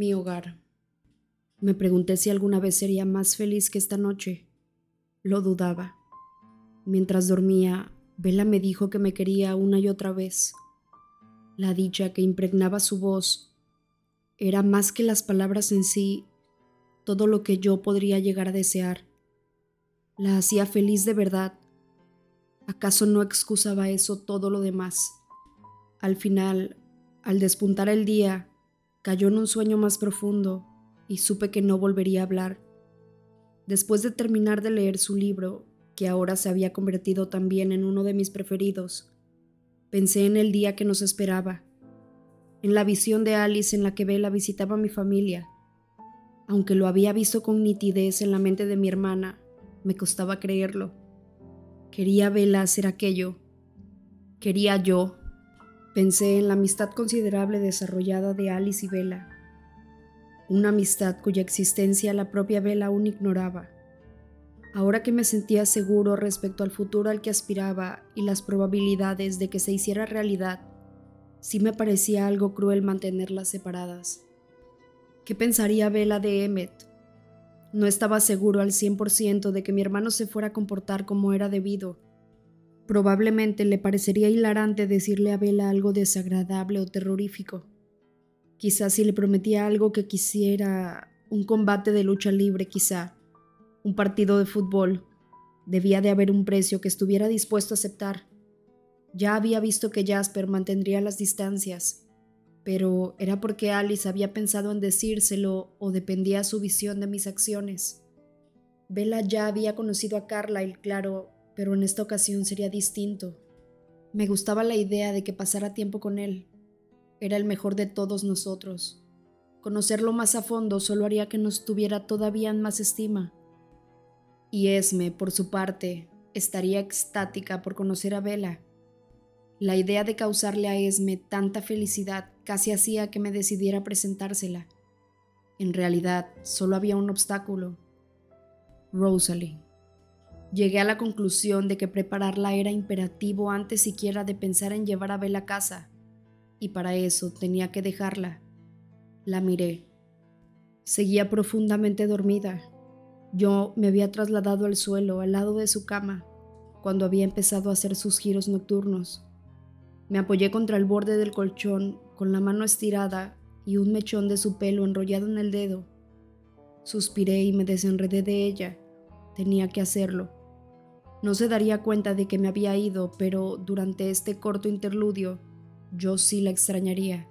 Mi hogar. Me pregunté si alguna vez sería más feliz que esta noche. Lo dudaba. Mientras dormía, Vela me dijo que me quería una y otra vez. La dicha que impregnaba su voz era más que las palabras en sí, todo lo que yo podría llegar a desear. La hacía feliz de verdad. ¿Acaso no excusaba eso todo lo demás? Al final, al despuntar el día, cayó en un sueño más profundo y supe que no volvería a hablar. Después de terminar de leer su libro, que ahora se había convertido también en uno de mis preferidos, pensé en el día que nos esperaba, en la visión de Alice en la que Bella visitaba a mi familia. Aunque lo había visto con nitidez en la mente de mi hermana, me costaba creerlo. Quería Bella hacer aquello. Quería yo. Pensé en la amistad considerable desarrollada de Alice y Bella una amistad cuya existencia la propia Vela aún ignoraba. Ahora que me sentía seguro respecto al futuro al que aspiraba y las probabilidades de que se hiciera realidad, sí me parecía algo cruel mantenerlas separadas. ¿Qué pensaría Vela de Emmet? No estaba seguro al 100% de que mi hermano se fuera a comportar como era debido. Probablemente le parecería hilarante decirle a Vela algo desagradable o terrorífico. Quizás si le prometía algo que quisiera, un combate de lucha libre quizá, un partido de fútbol, debía de haber un precio que estuviera dispuesto a aceptar. Ya había visto que Jasper mantendría las distancias, pero era porque Alice había pensado en decírselo o dependía su visión de mis acciones. Bella ya había conocido a Carlyle, claro, pero en esta ocasión sería distinto. Me gustaba la idea de que pasara tiempo con él, era el mejor de todos nosotros. Conocerlo más a fondo solo haría que nos tuviera todavía en más estima. Y Esme, por su parte, estaría extática por conocer a Bella. La idea de causarle a Esme tanta felicidad casi hacía que me decidiera presentársela. En realidad, solo había un obstáculo. Rosalie. Llegué a la conclusión de que prepararla era imperativo antes siquiera de pensar en llevar a Bella a casa y para eso tenía que dejarla. La miré. Seguía profundamente dormida. Yo me había trasladado al suelo, al lado de su cama, cuando había empezado a hacer sus giros nocturnos. Me apoyé contra el borde del colchón, con la mano estirada y un mechón de su pelo enrollado en el dedo. Suspiré y me desenredé de ella. Tenía que hacerlo. No se daría cuenta de que me había ido, pero durante este corto interludio yo sí la extrañaría.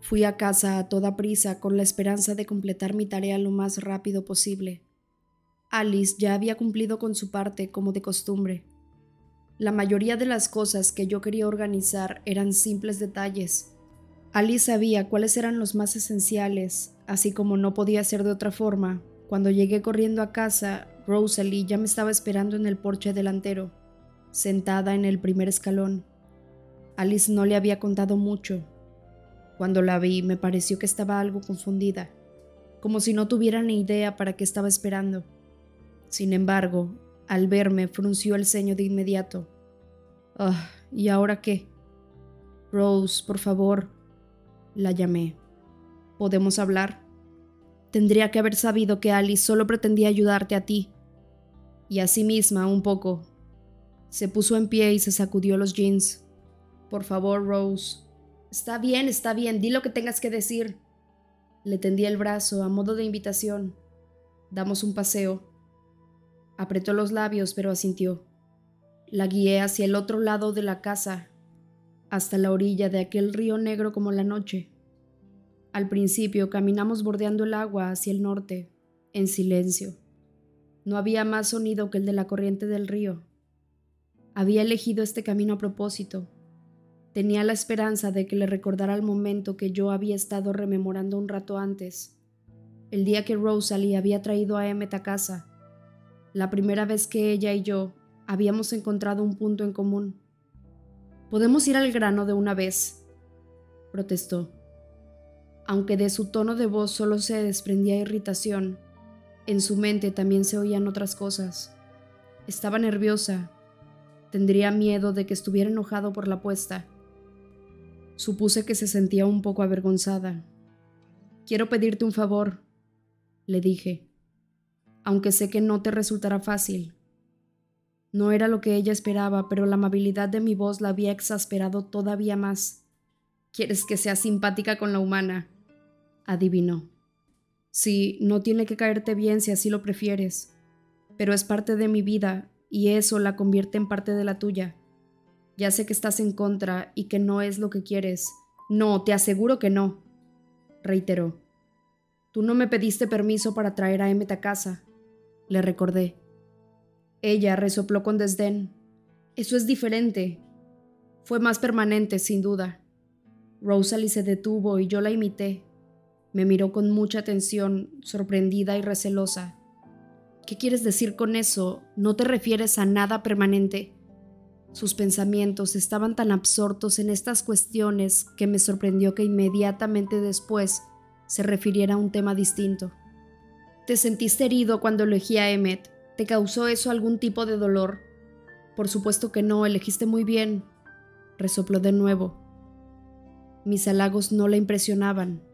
Fui a casa a toda prisa con la esperanza de completar mi tarea lo más rápido posible. Alice ya había cumplido con su parte como de costumbre. La mayoría de las cosas que yo quería organizar eran simples detalles. Alice sabía cuáles eran los más esenciales, así como no podía ser de otra forma. Cuando llegué corriendo a casa, Rosalie ya me estaba esperando en el porche delantero, sentada en el primer escalón. Alice no le había contado mucho. Cuando la vi me pareció que estaba algo confundida, como si no tuviera ni idea para qué estaba esperando. Sin embargo, al verme frunció el ceño de inmediato. Ah, ¿y ahora qué? Rose, por favor. La llamé. ¿Podemos hablar? Tendría que haber sabido que Alice solo pretendía ayudarte a ti. Y a sí misma un poco. Se puso en pie y se sacudió los jeans. Por favor, Rose. Está bien, está bien, di lo que tengas que decir. Le tendí el brazo a modo de invitación. Damos un paseo. Apretó los labios, pero asintió. La guié hacia el otro lado de la casa, hasta la orilla de aquel río negro como la noche. Al principio caminamos bordeando el agua hacia el norte, en silencio. No había más sonido que el de la corriente del río. Había elegido este camino a propósito, Tenía la esperanza de que le recordara el momento que yo había estado rememorando un rato antes, el día que Rosalie había traído a Emmet a casa, la primera vez que ella y yo habíamos encontrado un punto en común. Podemos ir al grano de una vez, protestó. Aunque de su tono de voz solo se desprendía irritación, en su mente también se oían otras cosas. Estaba nerviosa. Tendría miedo de que estuviera enojado por la apuesta. Supuse que se sentía un poco avergonzada. Quiero pedirte un favor, le dije, aunque sé que no te resultará fácil. No era lo que ella esperaba, pero la amabilidad de mi voz la había exasperado todavía más. ¿Quieres que sea simpática con la humana? adivinó. Sí, no tiene que caerte bien si así lo prefieres, pero es parte de mi vida y eso la convierte en parte de la tuya. Ya sé que estás en contra y que no es lo que quieres. No, te aseguro que no, reiteró. Tú no me pediste permiso para traer a Emmet a casa, le recordé. Ella resopló con desdén. Eso es diferente. Fue más permanente, sin duda. Rosalie se detuvo y yo la imité. Me miró con mucha atención, sorprendida y recelosa. ¿Qué quieres decir con eso? ¿No te refieres a nada permanente? Sus pensamientos estaban tan absortos en estas cuestiones que me sorprendió que inmediatamente después se refiriera a un tema distinto. ¿Te sentiste herido cuando elegí a Emmet? ¿Te causó eso algún tipo de dolor? Por supuesto que no, elegiste muy bien. Resopló de nuevo. Mis halagos no la impresionaban.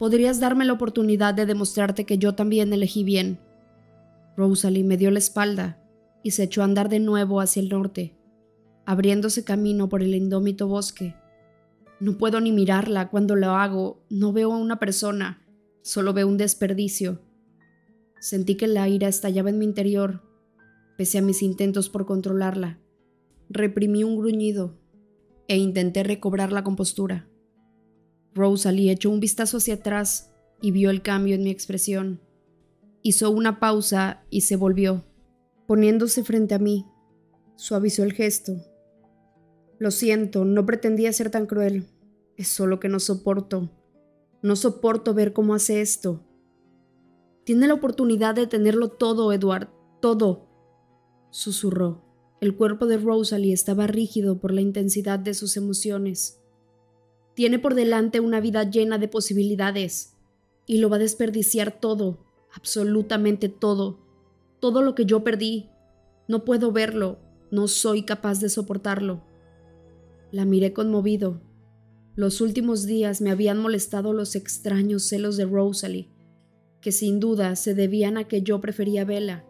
Podrías darme la oportunidad de demostrarte que yo también elegí bien. Rosalie me dio la espalda y se echó a andar de nuevo hacia el norte, abriéndose camino por el indómito bosque. No puedo ni mirarla cuando lo hago, no veo a una persona, solo veo un desperdicio. Sentí que la ira estallaba en mi interior, pese a mis intentos por controlarla. Reprimí un gruñido e intenté recobrar la compostura. Rosalie echó un vistazo hacia atrás y vio el cambio en mi expresión. Hizo una pausa y se volvió. Poniéndose frente a mí, suavizó el gesto. Lo siento, no pretendía ser tan cruel. Es solo que no soporto. No soporto ver cómo hace esto. Tiene la oportunidad de tenerlo todo, Edward, todo. Susurró. El cuerpo de Rosalie estaba rígido por la intensidad de sus emociones. Tiene por delante una vida llena de posibilidades y lo va a desperdiciar todo, absolutamente todo todo lo que yo perdí. No puedo verlo, no soy capaz de soportarlo. La miré conmovido. Los últimos días me habían molestado los extraños celos de Rosalie, que sin duda se debían a que yo prefería Bella.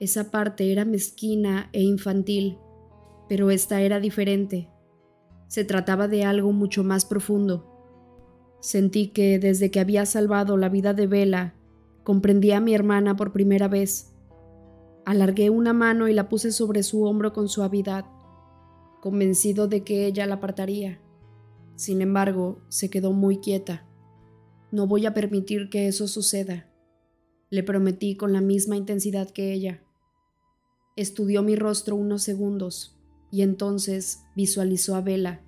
Esa parte era mezquina e infantil, pero esta era diferente. Se trataba de algo mucho más profundo. Sentí que desde que había salvado la vida de Bella Comprendí a mi hermana por primera vez. Alargué una mano y la puse sobre su hombro con suavidad, convencido de que ella la apartaría. Sin embargo, se quedó muy quieta. No voy a permitir que eso suceda, le prometí con la misma intensidad que ella. Estudió mi rostro unos segundos y entonces visualizó a Bella.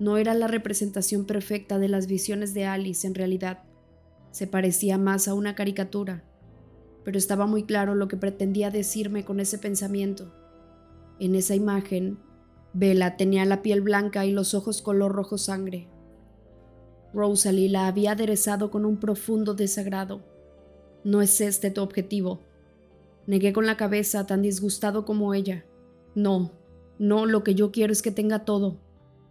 No era la representación perfecta de las visiones de Alice en realidad. Se parecía más a una caricatura, pero estaba muy claro lo que pretendía decirme con ese pensamiento. En esa imagen, Bella tenía la piel blanca y los ojos color rojo sangre. Rosalie la había aderezado con un profundo desagrado. No es este tu objetivo. Negué con la cabeza, tan disgustado como ella. No, no, lo que yo quiero es que tenga todo.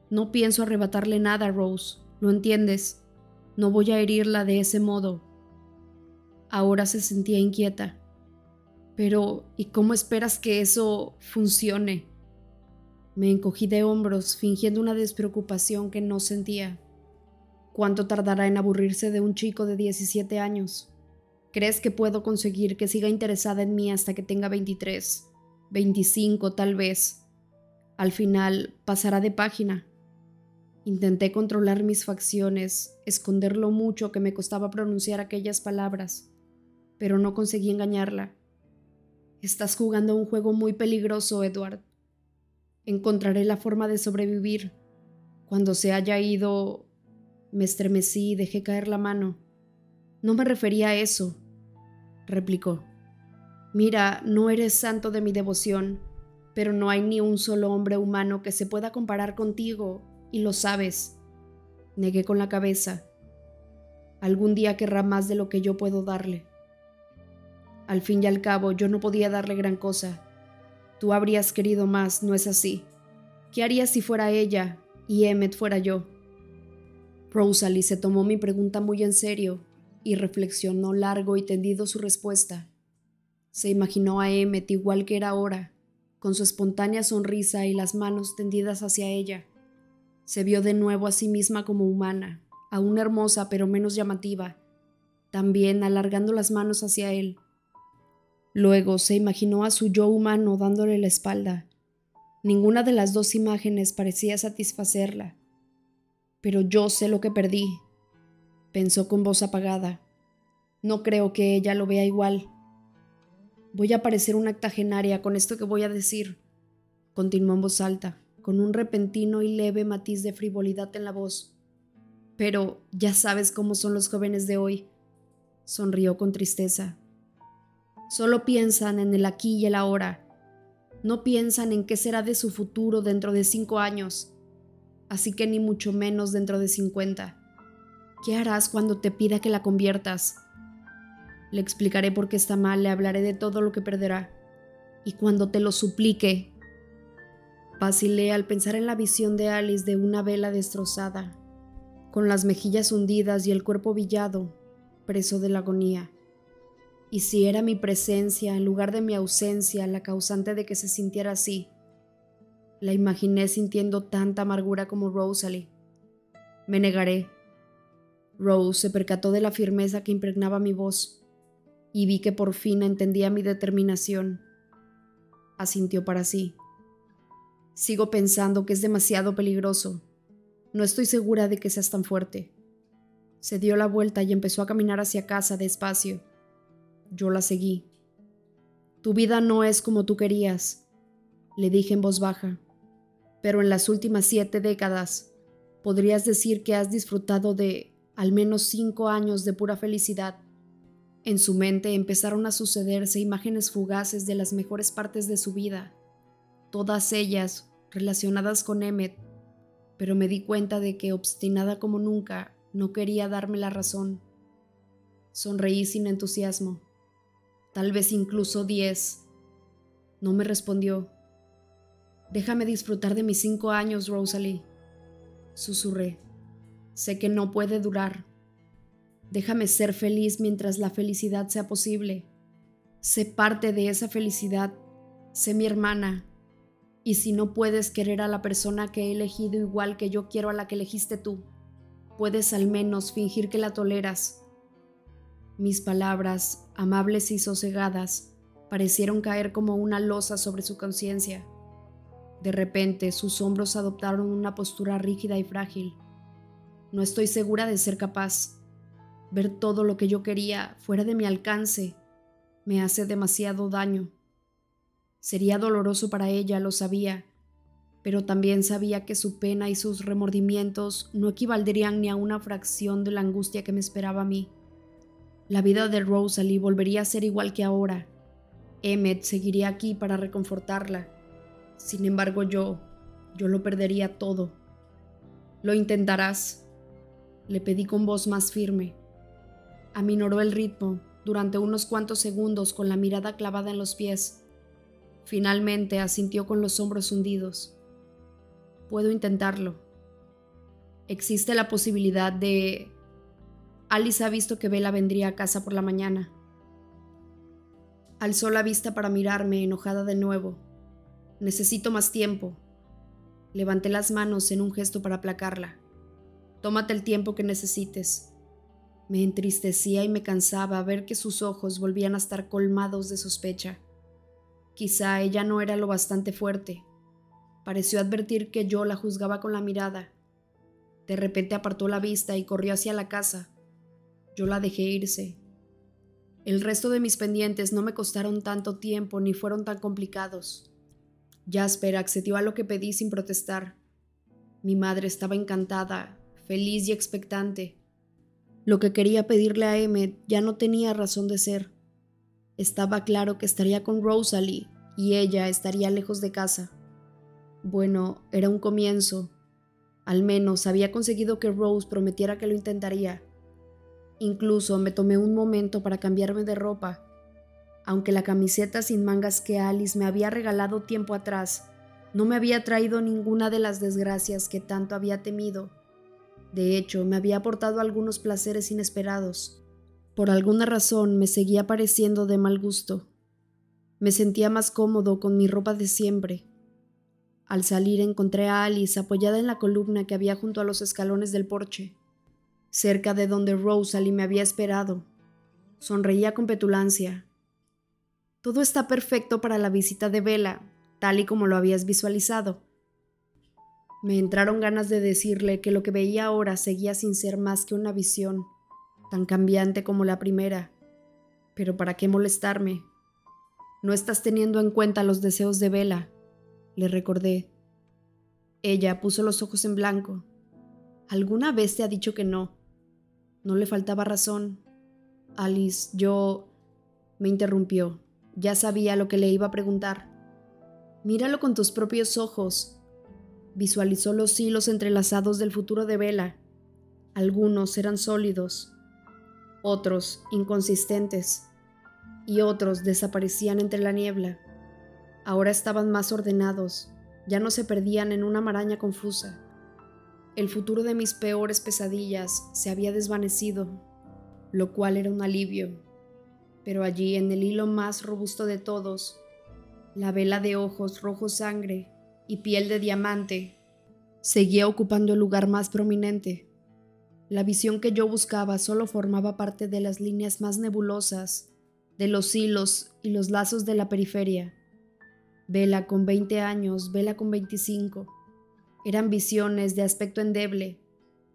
No pienso arrebatarle nada, Rose. ¿Lo entiendes? No voy a herirla de ese modo. Ahora se sentía inquieta. Pero, ¿y cómo esperas que eso funcione? Me encogí de hombros, fingiendo una despreocupación que no sentía. ¿Cuánto tardará en aburrirse de un chico de 17 años? ¿Crees que puedo conseguir que siga interesada en mí hasta que tenga 23, 25 tal vez? Al final pasará de página. Intenté controlar mis facciones, esconder lo mucho que me costaba pronunciar aquellas palabras, pero no conseguí engañarla. Estás jugando un juego muy peligroso, Edward. Encontraré la forma de sobrevivir. Cuando se haya ido... Me estremecí y dejé caer la mano. No me refería a eso, replicó. Mira, no eres santo de mi devoción, pero no hay ni un solo hombre humano que se pueda comparar contigo y lo sabes. Negué con la cabeza. Algún día querrá más de lo que yo puedo darle. Al fin y al cabo, yo no podía darle gran cosa. Tú habrías querido más, ¿no es así? ¿Qué harías si fuera ella y Emmet fuera yo? Rosalie se tomó mi pregunta muy en serio y reflexionó largo y tendido su respuesta. Se imaginó a Emmet igual que era ahora, con su espontánea sonrisa y las manos tendidas hacia ella. Se vio de nuevo a sí misma como humana, aún hermosa pero menos llamativa, también alargando las manos hacia él. Luego se imaginó a su yo humano dándole la espalda. Ninguna de las dos imágenes parecía satisfacerla. Pero yo sé lo que perdí, pensó con voz apagada. No creo que ella lo vea igual. Voy a parecer una octogenaria con esto que voy a decir, continuó en voz alta, con un repentino y leve matiz de frivolidad en la voz. Pero ya sabes cómo son los jóvenes de hoy, sonrió con tristeza. Solo piensan en el aquí y el ahora. No piensan en qué será de su futuro dentro de cinco años, así que ni mucho menos dentro de cincuenta. ¿Qué harás cuando te pida que la conviertas? Le explicaré por qué está mal, le hablaré de todo lo que perderá. Y cuando te lo suplique, vacilé al pensar en la visión de Alice de una vela destrozada, con las mejillas hundidas y el cuerpo villado, preso de la agonía. Y si era mi presencia en lugar de mi ausencia la causante de que se sintiera así, la imaginé sintiendo tanta amargura como Rosalie. Me negaré. Rose se percató de la firmeza que impregnaba mi voz y vi que por fin entendía mi determinación. Asintió para sí. Sigo pensando que es demasiado peligroso. No estoy segura de que seas tan fuerte. Se dio la vuelta y empezó a caminar hacia casa despacio. Yo la seguí. Tu vida no es como tú querías, le dije en voz baja, pero en las últimas siete décadas podrías decir que has disfrutado de al menos cinco años de pura felicidad. En su mente empezaron a sucederse imágenes fugaces de las mejores partes de su vida, todas ellas relacionadas con Emmet, pero me di cuenta de que, obstinada como nunca, no quería darme la razón. Sonreí sin entusiasmo, tal vez incluso diez. No me respondió. Déjame disfrutar de mis cinco años, Rosalie. Susurré. Sé que no puede durar. Déjame ser feliz mientras la felicidad sea posible. Sé parte de esa felicidad. Sé mi hermana. Y si no puedes querer a la persona que he elegido igual que yo quiero a la que elegiste tú, puedes al menos fingir que la toleras. Mis palabras, amables y sosegadas, parecieron caer como una losa sobre su conciencia. De repente sus hombros adoptaron una postura rígida y frágil. No estoy segura de ser capaz, Ver todo lo que yo quería fuera de mi alcance me hace demasiado daño. Sería doloroso para ella, lo sabía, pero también sabía que su pena y sus remordimientos no equivaldrían ni a una fracción de la angustia que me esperaba a mí. La vida de Rosalie volvería a ser igual que ahora. Emmet seguiría aquí para reconfortarla. Sin embargo, yo, yo lo perdería todo. Lo intentarás, le pedí con voz más firme. Aminoró el ritmo durante unos cuantos segundos con la mirada clavada en los pies. Finalmente asintió con los hombros hundidos. Puedo intentarlo. Existe la posibilidad de... Alice ha visto que Bella vendría a casa por la mañana. Alzó la vista para mirarme, enojada de nuevo. Necesito más tiempo. Levanté las manos en un gesto para aplacarla. Tómate el tiempo que necesites. Me entristecía y me cansaba ver que sus ojos volvían a estar colmados de sospecha. Quizá ella no era lo bastante fuerte. Pareció advertir que yo la juzgaba con la mirada. De repente apartó la vista y corrió hacia la casa. Yo la dejé irse. El resto de mis pendientes no me costaron tanto tiempo ni fueron tan complicados. Jasper accedió a lo que pedí sin protestar. Mi madre estaba encantada, feliz y expectante. Lo que quería pedirle a Emmet ya no tenía razón de ser. Estaba claro que estaría con Rosalie y ella estaría lejos de casa. Bueno, era un comienzo. Al menos había conseguido que Rose prometiera que lo intentaría. Incluso me tomé un momento para cambiarme de ropa. Aunque la camiseta sin mangas que Alice me había regalado tiempo atrás no me había traído ninguna de las desgracias que tanto había temido De hecho, me había aportado algunos placeres inesperados. Por alguna razón me seguía pareciendo de mal gusto. Me sentía más cómodo con mi ropa de siempre. Al salir encontré a Alice apoyada en la columna que había junto a los escalones del porche, cerca de donde Rosalie me había esperado. Sonreía con petulancia. Todo está perfecto para la visita de Vela, tal y como lo habías visualizado. Me entraron ganas de decirle que lo que veía ahora seguía sin ser más que una visión, tan cambiante como la primera. Pero ¿para qué molestarme? No estás teniendo en cuenta los deseos de Vela, le recordé. Ella puso los ojos en blanco. ¿Alguna vez te ha dicho que no? No le faltaba razón. Alice, yo... me interrumpió. Ya sabía lo que le iba a preguntar. Míralo con tus propios ojos. Visualizó los hilos entrelazados del futuro de Vela. Algunos eran sólidos, otros inconsistentes y otros desaparecían entre la niebla. Ahora estaban más ordenados, ya no se perdían en una maraña confusa. El futuro de mis peores pesadillas se había desvanecido, lo cual era un alivio. Pero allí, en el hilo más robusto de todos, la vela de ojos rojo sangre y piel de diamante seguía ocupando el lugar más prominente. La visión que yo buscaba solo formaba parte de las líneas más nebulosas de los hilos y los lazos de la periferia. Vela con 20 años, Vela con 25. Eran visiones de aspecto endeble,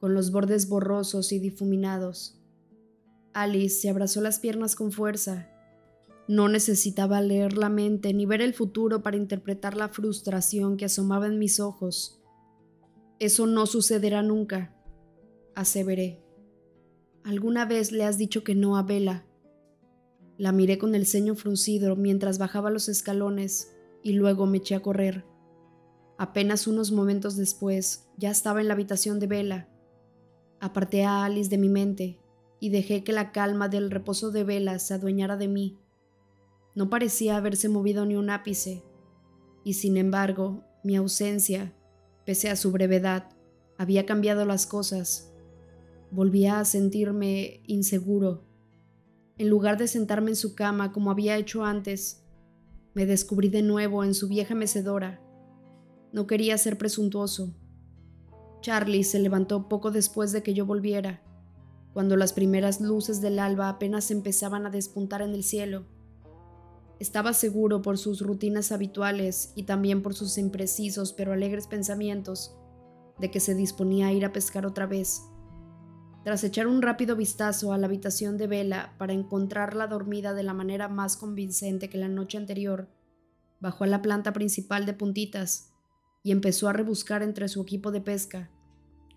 con los bordes borrosos y difuminados. Alice se abrazó las piernas con fuerza. No necesitaba leer la mente ni ver el futuro para interpretar la frustración que asomaba en mis ojos. Eso no sucederá nunca, aseveré. ¿Alguna vez le has dicho que no a Vela? La miré con el ceño fruncido mientras bajaba los escalones y luego me eché a correr. Apenas unos momentos después ya estaba en la habitación de Vela. Aparté a Alice de mi mente y dejé que la calma del reposo de Vela se adueñara de mí. No parecía haberse movido ni un ápice, y sin embargo, mi ausencia, pese a su brevedad, había cambiado las cosas. Volvía a sentirme inseguro en lugar de sentarme en su cama como había hecho antes, me descubrí de nuevo en su vieja mecedora. No quería ser presuntuoso. Charlie se levantó poco después de que yo volviera, cuando las primeras luces del alba apenas empezaban a despuntar en el cielo. Estaba seguro por sus rutinas habituales y también por sus imprecisos pero alegres pensamientos de que se disponía a ir a pescar otra vez. Tras echar un rápido vistazo a la habitación de Vela para encontrarla dormida de la manera más convincente que la noche anterior, bajó a la planta principal de puntitas y empezó a rebuscar entre su equipo de pesca,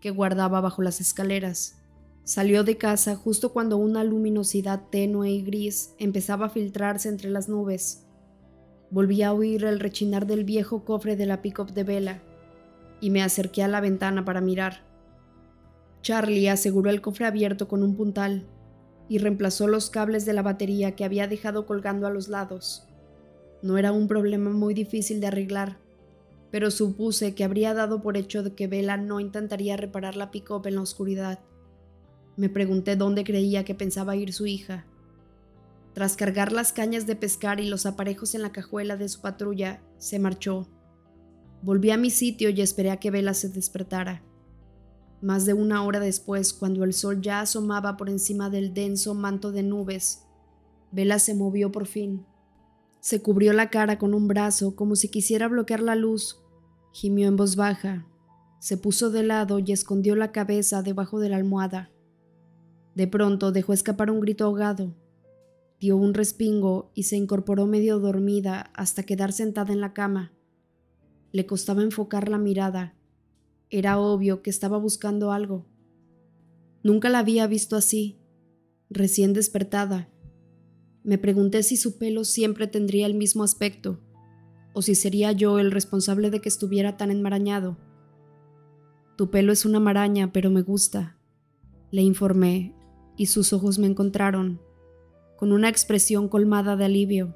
que guardaba bajo las escaleras. Salió de casa justo cuando una luminosidad tenue y gris empezaba a filtrarse entre las nubes. Volví a oír el rechinar del viejo cofre de la pick-up de Vela y me acerqué a la ventana para mirar. Charlie aseguró el cofre abierto con un puntal y reemplazó los cables de la batería que había dejado colgando a los lados. No era un problema muy difícil de arreglar, pero supuse que habría dado por hecho de que Vela no intentaría reparar la pick en la oscuridad. Me pregunté dónde creía que pensaba ir su hija. Tras cargar las cañas de pescar y los aparejos en la cajuela de su patrulla, se marchó. Volví a mi sitio y esperé a que Vela se despertara. Más de una hora después, cuando el sol ya asomaba por encima del denso manto de nubes, Vela se movió por fin. Se cubrió la cara con un brazo como si quisiera bloquear la luz. Gimió en voz baja. Se puso de lado y escondió la cabeza debajo de la almohada. De pronto dejó escapar un grito ahogado. Dio un respingo y se incorporó medio dormida hasta quedar sentada en la cama. Le costaba enfocar la mirada era obvio que estaba buscando algo. Nunca la había visto así, recién despertada. Me pregunté si su pelo siempre tendría el mismo aspecto, o si sería yo el responsable de que estuviera tan enmarañado. Tu pelo es una maraña, pero me gusta, le informé, y sus ojos me encontraron, con una expresión colmada de alivio.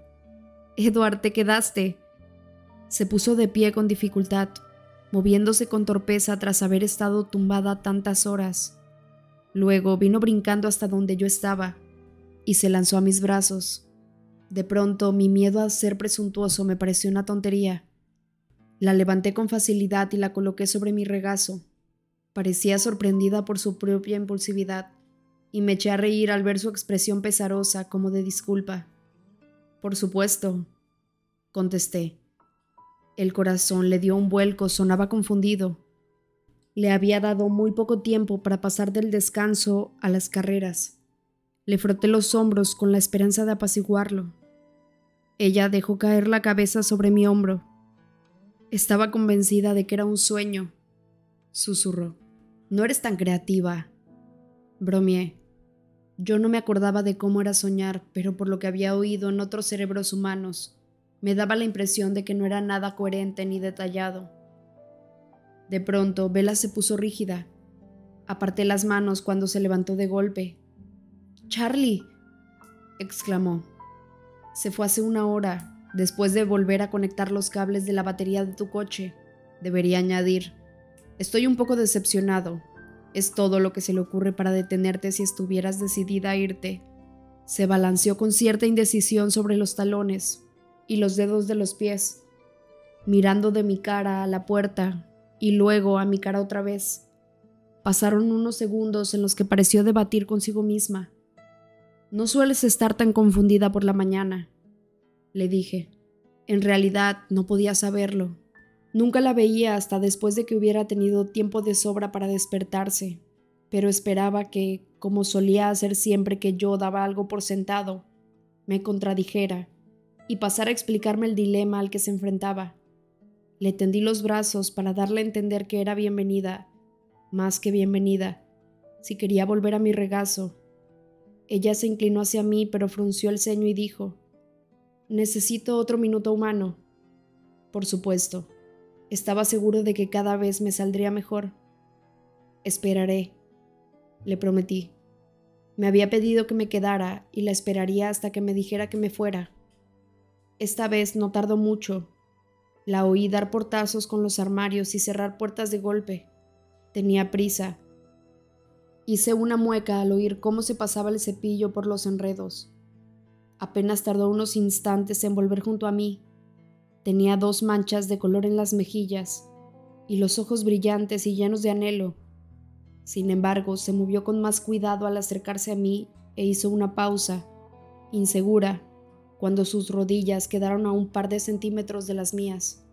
Edward, te quedaste. Se puso de pie con dificultad moviéndose con torpeza tras haber estado tumbada tantas horas. Luego vino brincando hasta donde yo estaba y se lanzó a mis brazos. De pronto mi miedo a ser presuntuoso me pareció una tontería. La levanté con facilidad y la coloqué sobre mi regazo. Parecía sorprendida por su propia impulsividad y me eché a reír al ver su expresión pesarosa como de disculpa. Por supuesto, contesté. El corazón le dio un vuelco, sonaba confundido. Le había dado muy poco tiempo para pasar del descanso a las carreras. Le froté los hombros con la esperanza de apaciguarlo. Ella dejó caer la cabeza sobre mi hombro. Estaba convencida de que era un sueño, susurró. No eres tan creativa. Bromeé. Yo no me acordaba de cómo era soñar, pero por lo que había oído en otros cerebros humanos, me daba la impresión de que no era nada coherente ni detallado. De pronto, Vela se puso rígida. Aparté las manos cuando se levantó de golpe. Charlie, exclamó. Se fue hace una hora, después de volver a conectar los cables de la batería de tu coche. Debería añadir. Estoy un poco decepcionado. Es todo lo que se le ocurre para detenerte si estuvieras decidida a irte. Se balanceó con cierta indecisión sobre los talones, y los dedos de los pies, mirando de mi cara a la puerta y luego a mi cara otra vez. Pasaron unos segundos en los que pareció debatir consigo misma. No sueles estar tan confundida por la mañana, le dije. En realidad no podía saberlo. Nunca la veía hasta después de que hubiera tenido tiempo de sobra para despertarse, pero esperaba que, como solía hacer siempre que yo daba algo por sentado, me contradijera y pasar a explicarme el dilema al que se enfrentaba. Le tendí los brazos para darle a entender que era bienvenida, más que bienvenida, si quería volver a mi regazo. Ella se inclinó hacia mí, pero frunció el ceño y dijo, Necesito otro minuto humano. Por supuesto, estaba seguro de que cada vez me saldría mejor. Esperaré, le prometí. Me había pedido que me quedara y la esperaría hasta que me dijera que me fuera. Esta vez no tardó mucho. La oí dar portazos con los armarios y cerrar puertas de golpe. Tenía prisa. Hice una mueca al oír cómo se pasaba el cepillo por los enredos. Apenas tardó unos instantes en volver junto a mí. Tenía dos manchas de color en las mejillas y los ojos brillantes y llenos de anhelo. Sin embargo, se movió con más cuidado al acercarse a mí e hizo una pausa, insegura, cuando sus rodillas quedaron a un par de centímetros de las mías.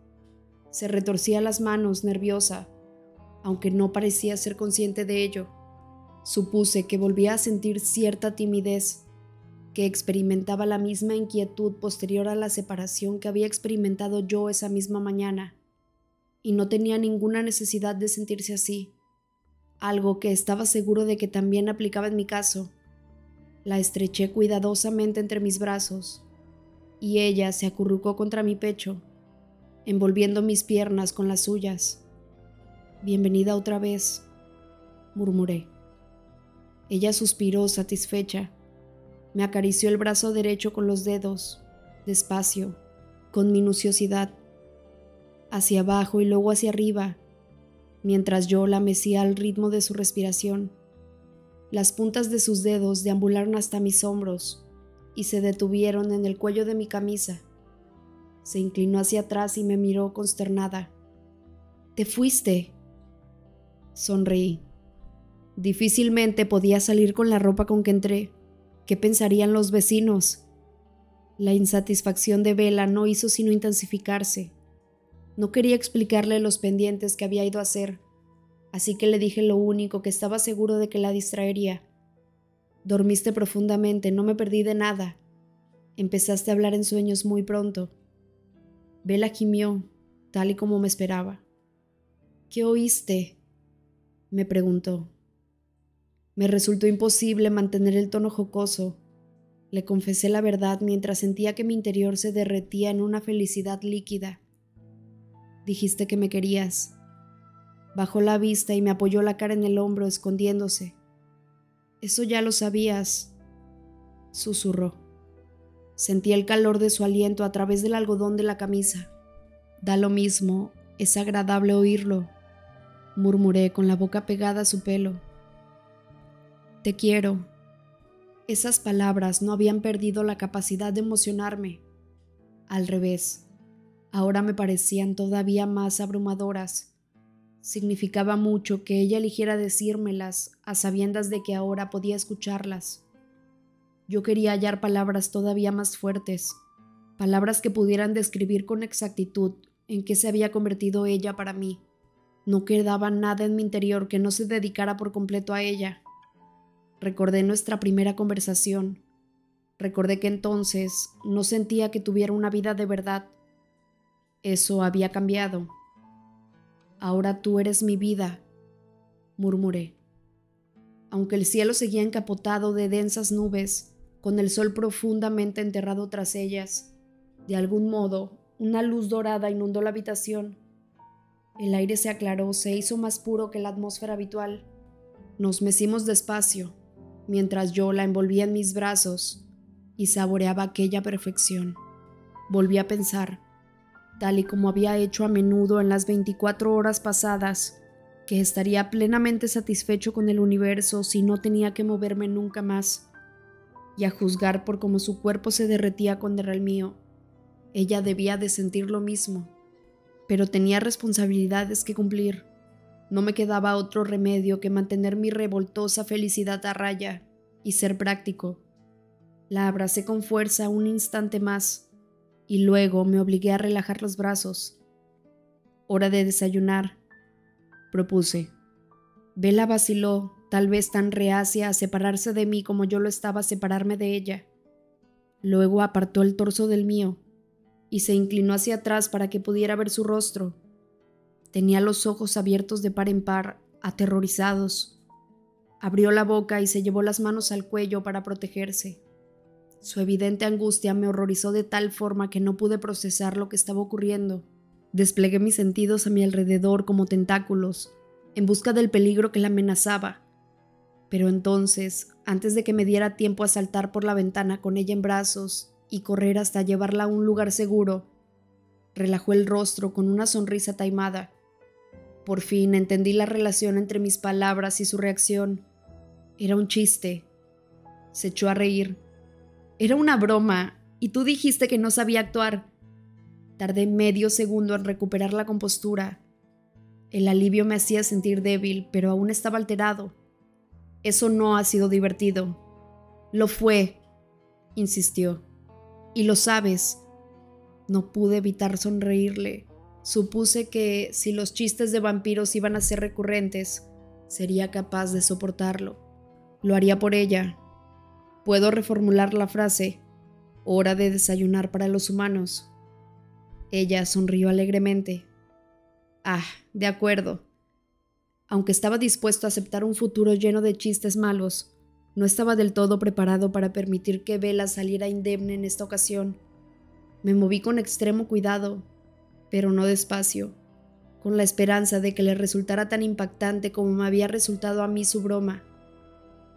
Se retorcía las manos, nerviosa, aunque no parecía ser consciente de ello. Supuse que volvía a sentir cierta timidez, que experimentaba la misma inquietud posterior a la separación que había experimentado yo esa misma mañana, y no tenía ninguna necesidad de sentirse así, algo que estaba seguro de que también aplicaba en mi caso. La estreché cuidadosamente entre mis brazos y ella se acurrucó contra mi pecho, envolviendo mis piernas con las suyas. Bienvenida otra vez, murmuré. Ella suspiró satisfecha. Me acarició el brazo derecho con los dedos, despacio, con minuciosidad, hacia abajo y luego hacia arriba, mientras yo la mecía al ritmo de su respiración. Las puntas de sus dedos deambularon hasta mis hombros, y se detuvieron en el cuello de mi camisa. Se inclinó hacia atrás y me miró consternada. Te fuiste. Sonreí. Difícilmente podía salir con la ropa con que entré. ¿Qué pensarían los vecinos? La insatisfacción de Vela no hizo sino intensificarse. No quería explicarle los pendientes que había ido a hacer, así que le dije lo único que estaba seguro de que la distraería. Dormiste profundamente, no me perdí de nada. Empezaste a hablar en sueños muy pronto. Vela gimió, tal y como me esperaba. ¿Qué oíste? me preguntó. Me resultó imposible mantener el tono jocoso. Le confesé la verdad mientras sentía que mi interior se derretía en una felicidad líquida. Dijiste que me querías. Bajó la vista y me apoyó la cara en el hombro, escondiéndose. Eso ya lo sabías, susurró. Sentí el calor de su aliento a través del algodón de la camisa. Da lo mismo, Es agradable oírlo, murmuré con la boca pegada a su pelo. Te quiero. Esas palabras no habían perdido la capacidad de emocionarme. Al revés, ahora me parecían todavía más abrumadoras. Significaba mucho que ella eligiera decírmelas a sabiendas de que ahora podía escucharlas. Yo quería hallar palabras todavía más fuertes, palabras que pudieran describir con exactitud en qué se había convertido ella para mí. No quedaba nada en mi interior que no se dedicara por completo a ella. Recordé nuestra primera conversación. Recordé que entonces no sentía que tuviera una vida de verdad. Eso había cambiado. Ahora tú eres mi vida, murmuré. Aunque el cielo seguía encapotado de densas nubes, con el sol profundamente enterrado tras ellas, de algún modo una luz dorada inundó la habitación. El aire se aclaró, se hizo más puro que la atmósfera habitual. Nos mecimos despacio, mientras yo la envolvía en mis brazos y saboreaba aquella perfección. Volví a pensar, tal y como había hecho a menudo en las 24 horas pasadas, que estaría plenamente satisfecho con el universo si no tenía que moverme nunca más. Y a juzgar por cómo su cuerpo se derretía contra el mío, ella debía de sentir lo mismo, pero tenía responsabilidades que cumplir. No me quedaba otro remedio que mantener mi revoltosa felicidad a raya y ser práctico. La abracé con fuerza un instante más y luego me obligué a relajar los brazos. Hora de desayunar, propuse. Vela vaciló, tal vez tan reacia a separarse de mí como yo lo estaba a separarme de ella. Luego apartó el torso del mío y se inclinó hacia atrás para que pudiera ver su rostro. Tenía los ojos abiertos de par en par, aterrorizados. Abrió la boca y se llevó las manos al cuello para protegerse. Su evidente angustia me horrorizó de tal forma que no pude procesar lo que estaba ocurriendo. Desplegué mis sentidos a mi alrededor como tentáculos, en busca del peligro que la amenazaba. Pero entonces, antes de que me diera tiempo a saltar por la ventana con ella en brazos y correr hasta llevarla a un lugar seguro. Relajó el rostro con una sonrisa taimada. Por fin entendí la relación entre mis palabras y su reacción. Era un chiste. Se echó a reír. Era una broma, y tú dijiste que no sabía actuar. Tardé medio segundo en recuperar la compostura. El alivio me hacía sentir débil, pero aún estaba alterado. Eso no ha sido divertido. Lo fue, insistió. Y lo sabes. No pude evitar sonreírle. Supuse que si los chistes de vampiros iban a ser recurrentes, sería capaz de soportarlo. Lo haría por ella. Puedo reformular la frase, hora de desayunar para los humanos. Ella sonrió alegremente. Ah, de acuerdo. Aunque estaba dispuesto a aceptar un futuro lleno de chistes malos, no estaba del todo preparado para permitir que Vela saliera indemne en esta ocasión. Me moví con extremo cuidado, pero no despacio, con la esperanza de que le resultara tan impactante como me había resultado a mí su broma.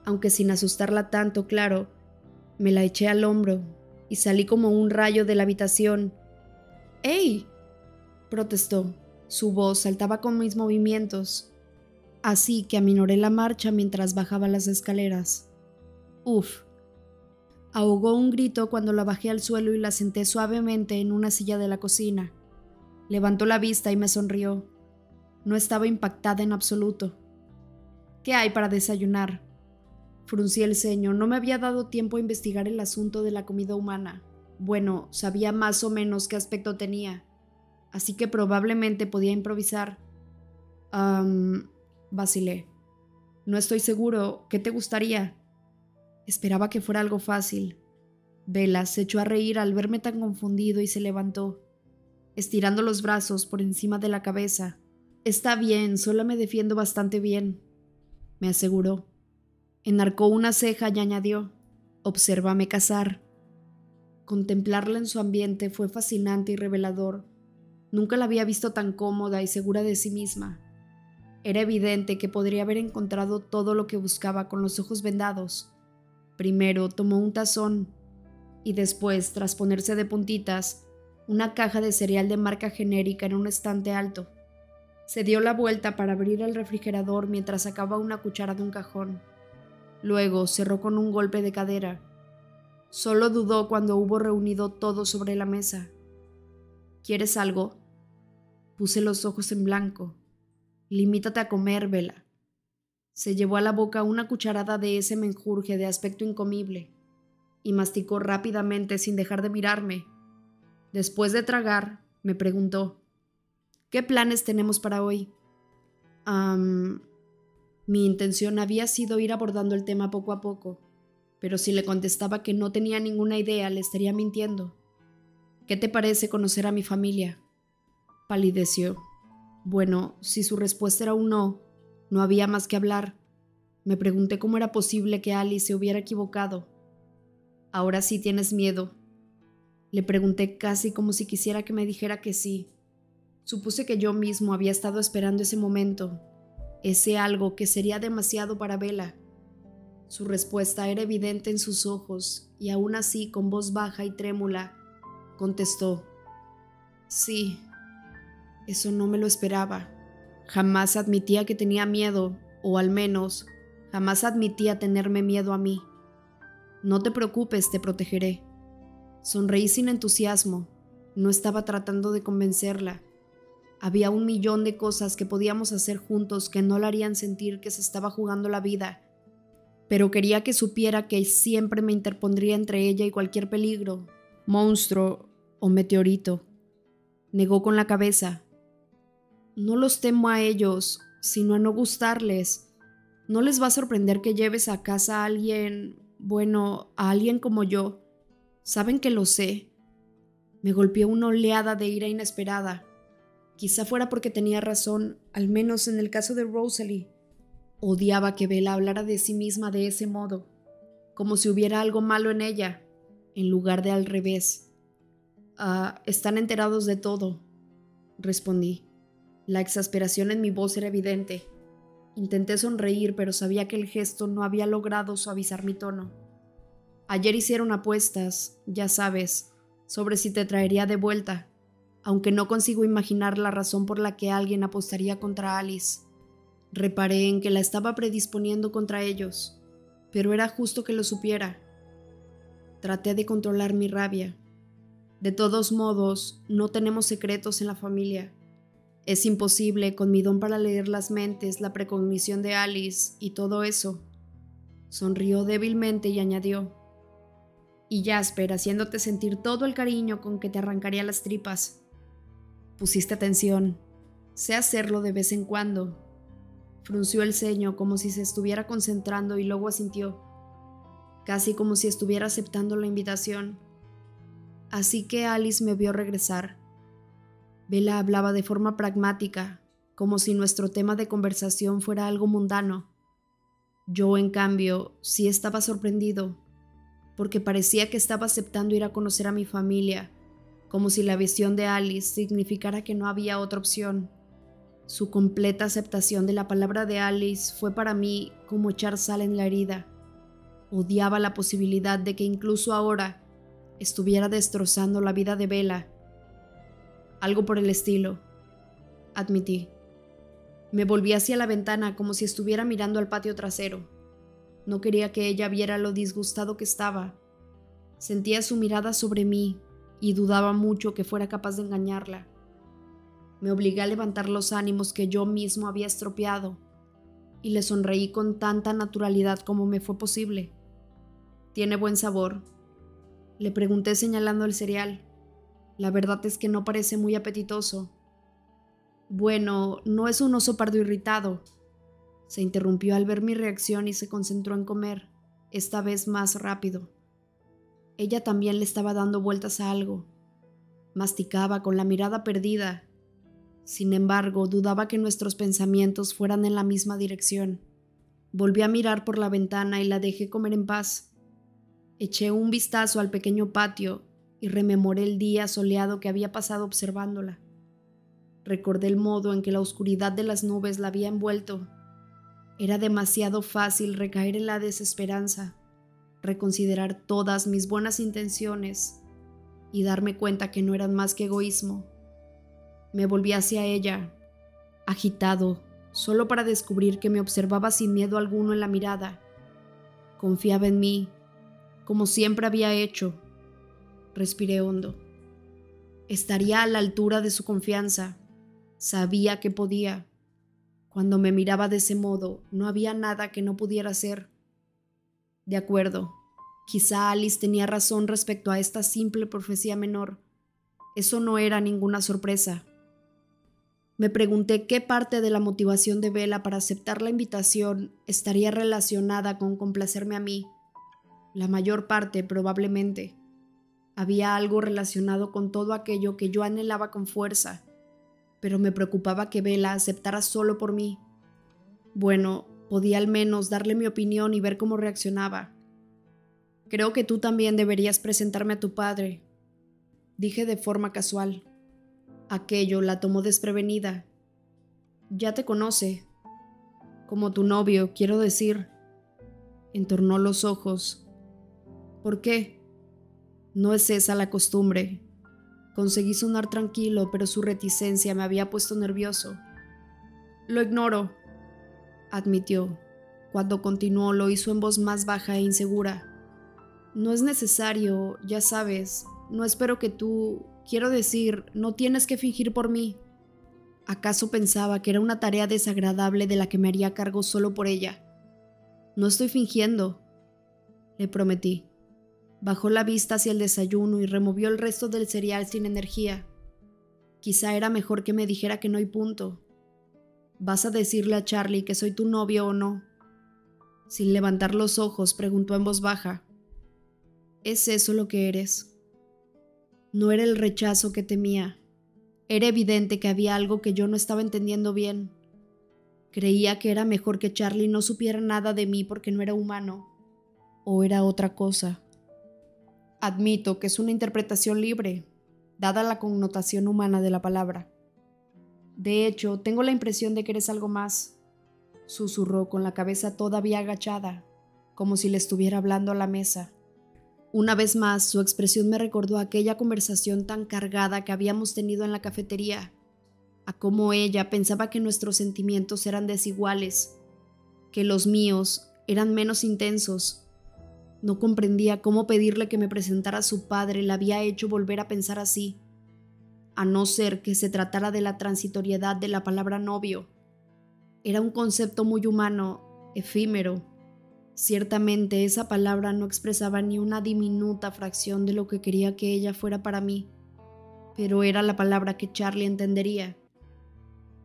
Aunque sin asustarla tanto, claro, me la eché al hombro y salí como un rayo de la habitación. ¡Ey! protestó. Su voz saltaba con mis movimientos, así que aminoré la marcha mientras bajaba las escaleras. Uf. Ahogó un grito cuando la bajé al suelo y la senté suavemente en una silla de la cocina. Levantó la vista y me sonrió. No estaba impactada en absoluto. ¿Qué hay para desayunar? Fruncí el ceño. No me había dado tiempo a investigar el asunto de la comida humana. Bueno, sabía más o menos qué aspecto tenía, así que probablemente podía improvisar. Um, vacilé. No estoy seguro. ¿Qué te gustaría? Esperaba que fuera algo fácil. Vela se echó a reír al verme tan confundido y se levantó, estirando los brazos por encima de la cabeza. Está bien, solo me defiendo bastante bien, me aseguró. Enarcó una ceja y añadió, obsérvame cazar. Contemplarla en su ambiente fue fascinante y revelador. Nunca la había visto tan cómoda y segura de sí misma. Era evidente que podría haber encontrado todo lo que buscaba con los ojos vendados, Primero tomó un tazón y después, tras ponerse de puntitas, una caja de cereal de marca genérica en un estante alto. Se dio la vuelta para abrir el refrigerador mientras sacaba una cuchara de un cajón. Luego cerró con un golpe de cadera. Solo dudó cuando hubo reunido todo sobre la mesa. ¿Quieres algo? Puse los ojos en blanco. Limítate a comer, Vela. Se llevó a la boca una cucharada de ese menjurje de aspecto incomible y masticó rápidamente sin dejar de mirarme. Después de tragar, me preguntó, ¿qué planes tenemos para hoy? mi intención había sido ir abordando el tema poco a poco, pero si le contestaba que no tenía ninguna idea, le estaría mintiendo. ¿Qué te parece conocer a mi familia? Palideció. Bueno, si su respuesta era un no, no había más que hablar. Me pregunté cómo era posible que Alice se hubiera equivocado. Ahora sí tienes miedo. Le pregunté casi como si quisiera que me dijera que sí. Supuse que yo mismo había estado esperando ese momento, ese algo que sería demasiado para Vela. Su respuesta era evidente en sus ojos y aún así, con voz baja y trémula, contestó, Sí, eso no me lo esperaba. Jamás admitía que tenía miedo, o al menos, jamás admitía tenerme miedo a mí. No te preocupes, te protegeré. Sonreí sin entusiasmo. No estaba tratando de convencerla. Había un millón de cosas que podíamos hacer juntos que no la harían sentir que se estaba jugando la vida, pero quería que supiera que siempre me interpondría entre ella y cualquier peligro, monstruo o meteorito. Negó con la cabeza. No los temo a ellos, sino a no gustarles. No les va a sorprender que lleves a casa a alguien, bueno, a alguien como yo. Saben que lo sé. Me golpeó una oleada de ira inesperada. Quizá fuera porque tenía razón, al menos en el caso de Rosalie. Odiaba que Bella hablara de sí misma de ese modo, como si hubiera algo malo en ella, en lugar de al revés. Ah, están enterados de todo, respondí. La exasperación en mi voz era evidente. Intenté sonreír, pero sabía que el gesto no había logrado suavizar mi tono. Ayer hicieron apuestas, ya sabes, sobre si te traería de vuelta aunque no consigo imaginar la razón por la que alguien apostaría contra Alice. Reparé en que la estaba predisponiendo contra ellos, pero era justo que lo supiera. Traté de controlar mi rabia. De todos modos, no tenemos secretos en la familia. Es imposible, con mi don para leer las mentes, la precognición de Alice y todo eso. Sonrió débilmente y añadió, y Jasper haciéndote sentir todo el cariño con que te arrancaría las tripas. Pusiste atención. Sé hacerlo de vez en cuando. Frunció el ceño como si se estuviera concentrando y luego asintió, casi como si estuviera aceptando la invitación. Así que Alice me vio regresar. Bella hablaba de forma pragmática, como si nuestro tema de conversación fuera algo mundano. Yo, en cambio, sí estaba sorprendido, porque parecía que estaba aceptando ir a conocer a mi familia como si la visión de Alice significara que no había otra opción. Su completa aceptación de la palabra de Alice fue para mí como echar sal en la herida. Odiaba la posibilidad de que incluso ahora estuviera destrozando la vida de Bella. Algo por el estilo, admití. Me volví hacia la ventana como si estuviera mirando al patio trasero. No quería que ella viera lo disgustado que estaba. Sentía su mirada sobre mí y dudaba mucho que fuera capaz de engañarla. Me obligué a levantar los ánimos que yo mismo había estropeado y le sonreí con tanta naturalidad como me fue posible. ¿Tiene buen sabor? Le pregunté señalando el cereal. La verdad es que no parece muy apetitoso. Bueno, no es un oso pardo irritado. Se interrumpió al ver mi reacción y se concentró en comer, esta vez más rápido. Ella también le estaba dando vueltas a algo. Masticaba con la mirada perdida. Sin embargo, dudaba que nuestros pensamientos fueran en la misma dirección. Volví a mirar por la ventana y la dejé comer en paz. Eché un vistazo al pequeño patio y rememoré el día soleado que había pasado observándola. Recordé el modo en que la oscuridad de las nubes la había envuelto. Era demasiado fácil recaer en la desesperanza reconsiderar todas mis buenas intenciones y darme cuenta que no eran más que egoísmo. Me volví hacia ella, agitado, solo para descubrir que me observaba sin miedo alguno en la mirada. Confiaba en mí, como siempre había hecho. Respiré hondo. Estaría a la altura de su confianza. Sabía que podía. Cuando me miraba de ese modo, no había nada que no pudiera hacer. De acuerdo, quizá Alice tenía razón respecto a esta simple profecía menor. Eso no era ninguna sorpresa. Me pregunté qué parte de la motivación de Vela para aceptar la invitación estaría relacionada con complacerme a mí. La mayor parte, probablemente. Había algo relacionado con todo aquello que yo anhelaba con fuerza, pero me preocupaba que Vela aceptara solo por mí. Bueno, podía al menos darle mi opinión y ver cómo reaccionaba. Creo que tú también deberías presentarme a tu padre, dije de forma casual. Aquello la tomó desprevenida. Ya te conoce. Como tu novio, quiero decir. Entornó los ojos. ¿Por qué? No es esa la costumbre. Conseguí sonar tranquilo, pero su reticencia me había puesto nervioso. Lo ignoro, admitió. Cuando continuó lo hizo en voz más baja e insegura. No es necesario, ya sabes, no espero que tú, quiero decir, no tienes que fingir por mí. ¿Acaso pensaba que era una tarea desagradable de la que me haría cargo solo por ella? No estoy fingiendo, le prometí. Bajó la vista hacia el desayuno y removió el resto del cereal sin energía. Quizá era mejor que me dijera que no hay punto. ¿Vas a decirle a Charlie que soy tu novio o no? Sin levantar los ojos, preguntó en voz baja. ¿Es eso lo que eres? No era el rechazo que temía. Era evidente que había algo que yo no estaba entendiendo bien. Creía que era mejor que Charlie no supiera nada de mí porque no era humano. ¿O era otra cosa? Admito que es una interpretación libre, dada la connotación humana de la palabra. De hecho, tengo la impresión de que eres algo más, susurró con la cabeza todavía agachada, como si le estuviera hablando a la mesa. Una vez más, su expresión me recordó aquella conversación tan cargada que habíamos tenido en la cafetería, a cómo ella pensaba que nuestros sentimientos eran desiguales, que los míos eran menos intensos no comprendía cómo pedirle que me presentara a su padre le había hecho volver a pensar así, a no ser que se tratara de la transitoriedad de la palabra novio. Era un concepto muy humano, efímero. Ciertamente esa palabra no expresaba ni una diminuta fracción de lo que quería que ella fuera para mí, pero era la palabra que Charlie entendería.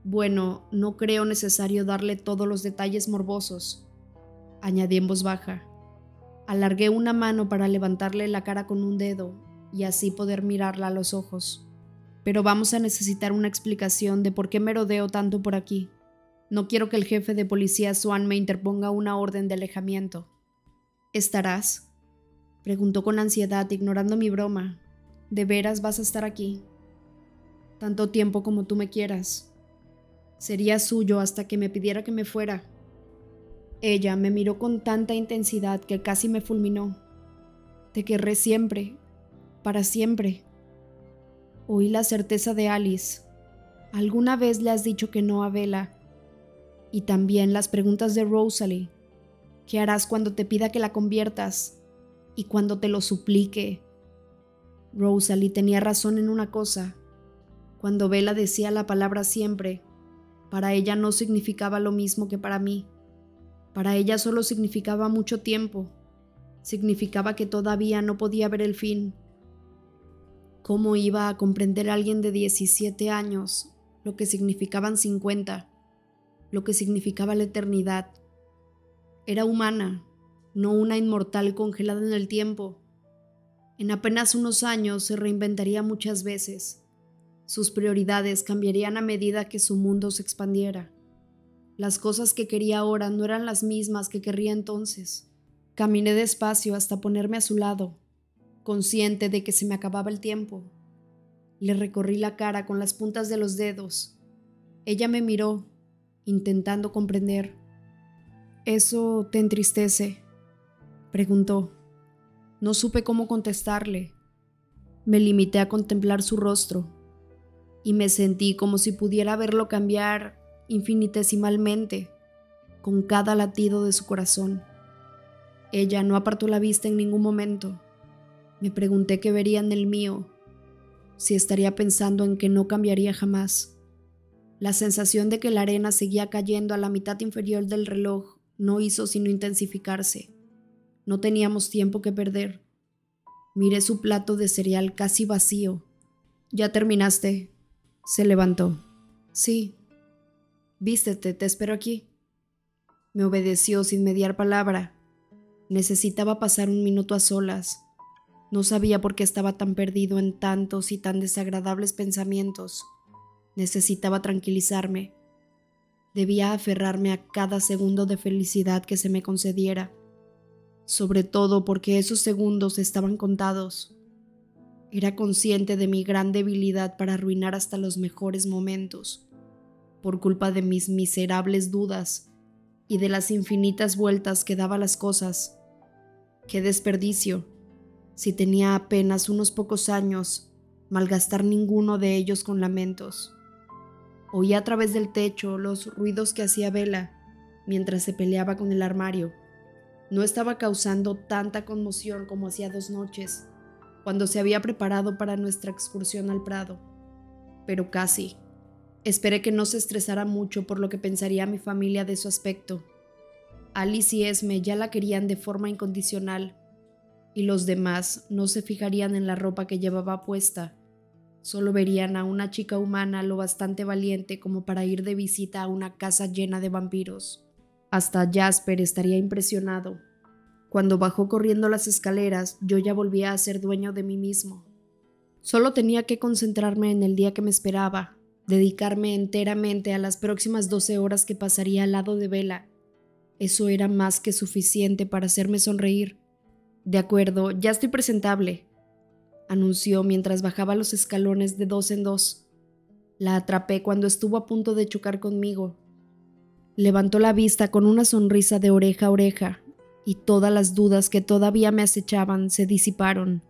Bueno, no creo necesario darle todos los detalles morbosos, añadí en voz baja. Alargué una mano para levantarle la cara con un dedo y así poder mirarla a los ojos. Pero vamos a necesitar una explicación de por qué merodeo tanto por aquí. No quiero que el jefe de policía Swan me interponga una orden de alejamiento. ¿Estarás? Preguntó con ansiedad, ignorando mi broma. ¿De veras vas a estar aquí? Tanto tiempo como tú me quieras. Sería suyo hasta que me pidiera que me fuera. Ella me miró con tanta intensidad que casi me fulminó. Te querré siempre, para siempre. Oí la certeza de Alice. ¿Alguna vez le has dicho que no a Bella? Y también las preguntas de Rosalie. ¿Qué harás cuando te pida que la conviertas? Y cuando te lo suplique. Rosalie tenía razón en una cosa. Cuando Bella decía la palabra siempre, para ella no significaba lo mismo que para mí. Para ella solo significaba mucho tiempo, significaba que todavía no podía ver el fin. ¿Cómo iba a comprender a alguien de 17 años lo que significaban 50, lo que significaba la eternidad? Era humana, no una inmortal congelada en el tiempo. En apenas unos años se reinventaría muchas veces. Sus prioridades cambiarían a medida que su mundo se expandiera. Las cosas que quería ahora no eran las mismas que querría entonces. Caminé despacio hasta ponerme a su lado, consciente de que se me acababa el tiempo. Le recorrí la cara con las puntas de los dedos. Ella me miró, intentando comprender. ¿Eso te entristece? preguntó. No supe cómo contestarle. Me limité a contemplar su rostro y me sentí como si pudiera verlo cambiar infinitesimalmente con cada latido de su corazón. Ella no apartó la vista en ningún momento. Me pregunté qué vería en el mío, si estaría pensando en que no cambiaría jamás. La sensación de que la arena seguía cayendo a la mitad inferior del reloj no hizo sino intensificarse. No teníamos tiempo que perder. Miré su plato de cereal casi vacío. Ya terminaste. Se levantó. Sí. Vístete, te espero aquí. Me obedeció sin mediar palabra. Necesitaba pasar un minuto a solas. No sabía por qué estaba tan perdido en tantos y tan desagradables pensamientos. Necesitaba tranquilizarme. Debía aferrarme a cada segundo de felicidad que se me concediera, sobre todo porque esos segundos estaban contados. Era consciente de mi gran debilidad para arruinar hasta los mejores momentos, por culpa de mis miserables dudas y de las infinitas vueltas que daba las cosas. ¡Qué desperdicio! Si tenía apenas unos pocos años, malgastar ninguno de ellos con lamentos. Oía a través del techo los ruidos que hacía Vela mientras se peleaba con el armario. No estaba causando tanta conmoción como hacía dos noches, cuando se había preparado para nuestra excursión al Prado. Pero casi. Esperé que no se estresara mucho por lo que pensaría mi familia de su aspecto. Alice y Esme ya la querían de forma incondicional, y los demás no se fijarían en la ropa que llevaba puesta Solo verían a una chica humana lo bastante valiente como para ir de visita a una casa llena de vampiros. Hasta Jasper estaría impresionado. Cuando bajó corriendo las escaleras, yo ya volvía a ser dueño de mí mismo. Solo tenía que concentrarme en el día que me esperaba, dedicarme enteramente a las próximas 12 horas que pasaría al lado de Vela. Eso era más que suficiente para hacerme sonreír. De acuerdo, ya estoy presentable, anunció mientras bajaba los escalones de dos en dos. La atrapé cuando estuvo a punto de chocar conmigo. Levantó la vista con una sonrisa de oreja a oreja, y todas las dudas que todavía me acechaban se disiparon.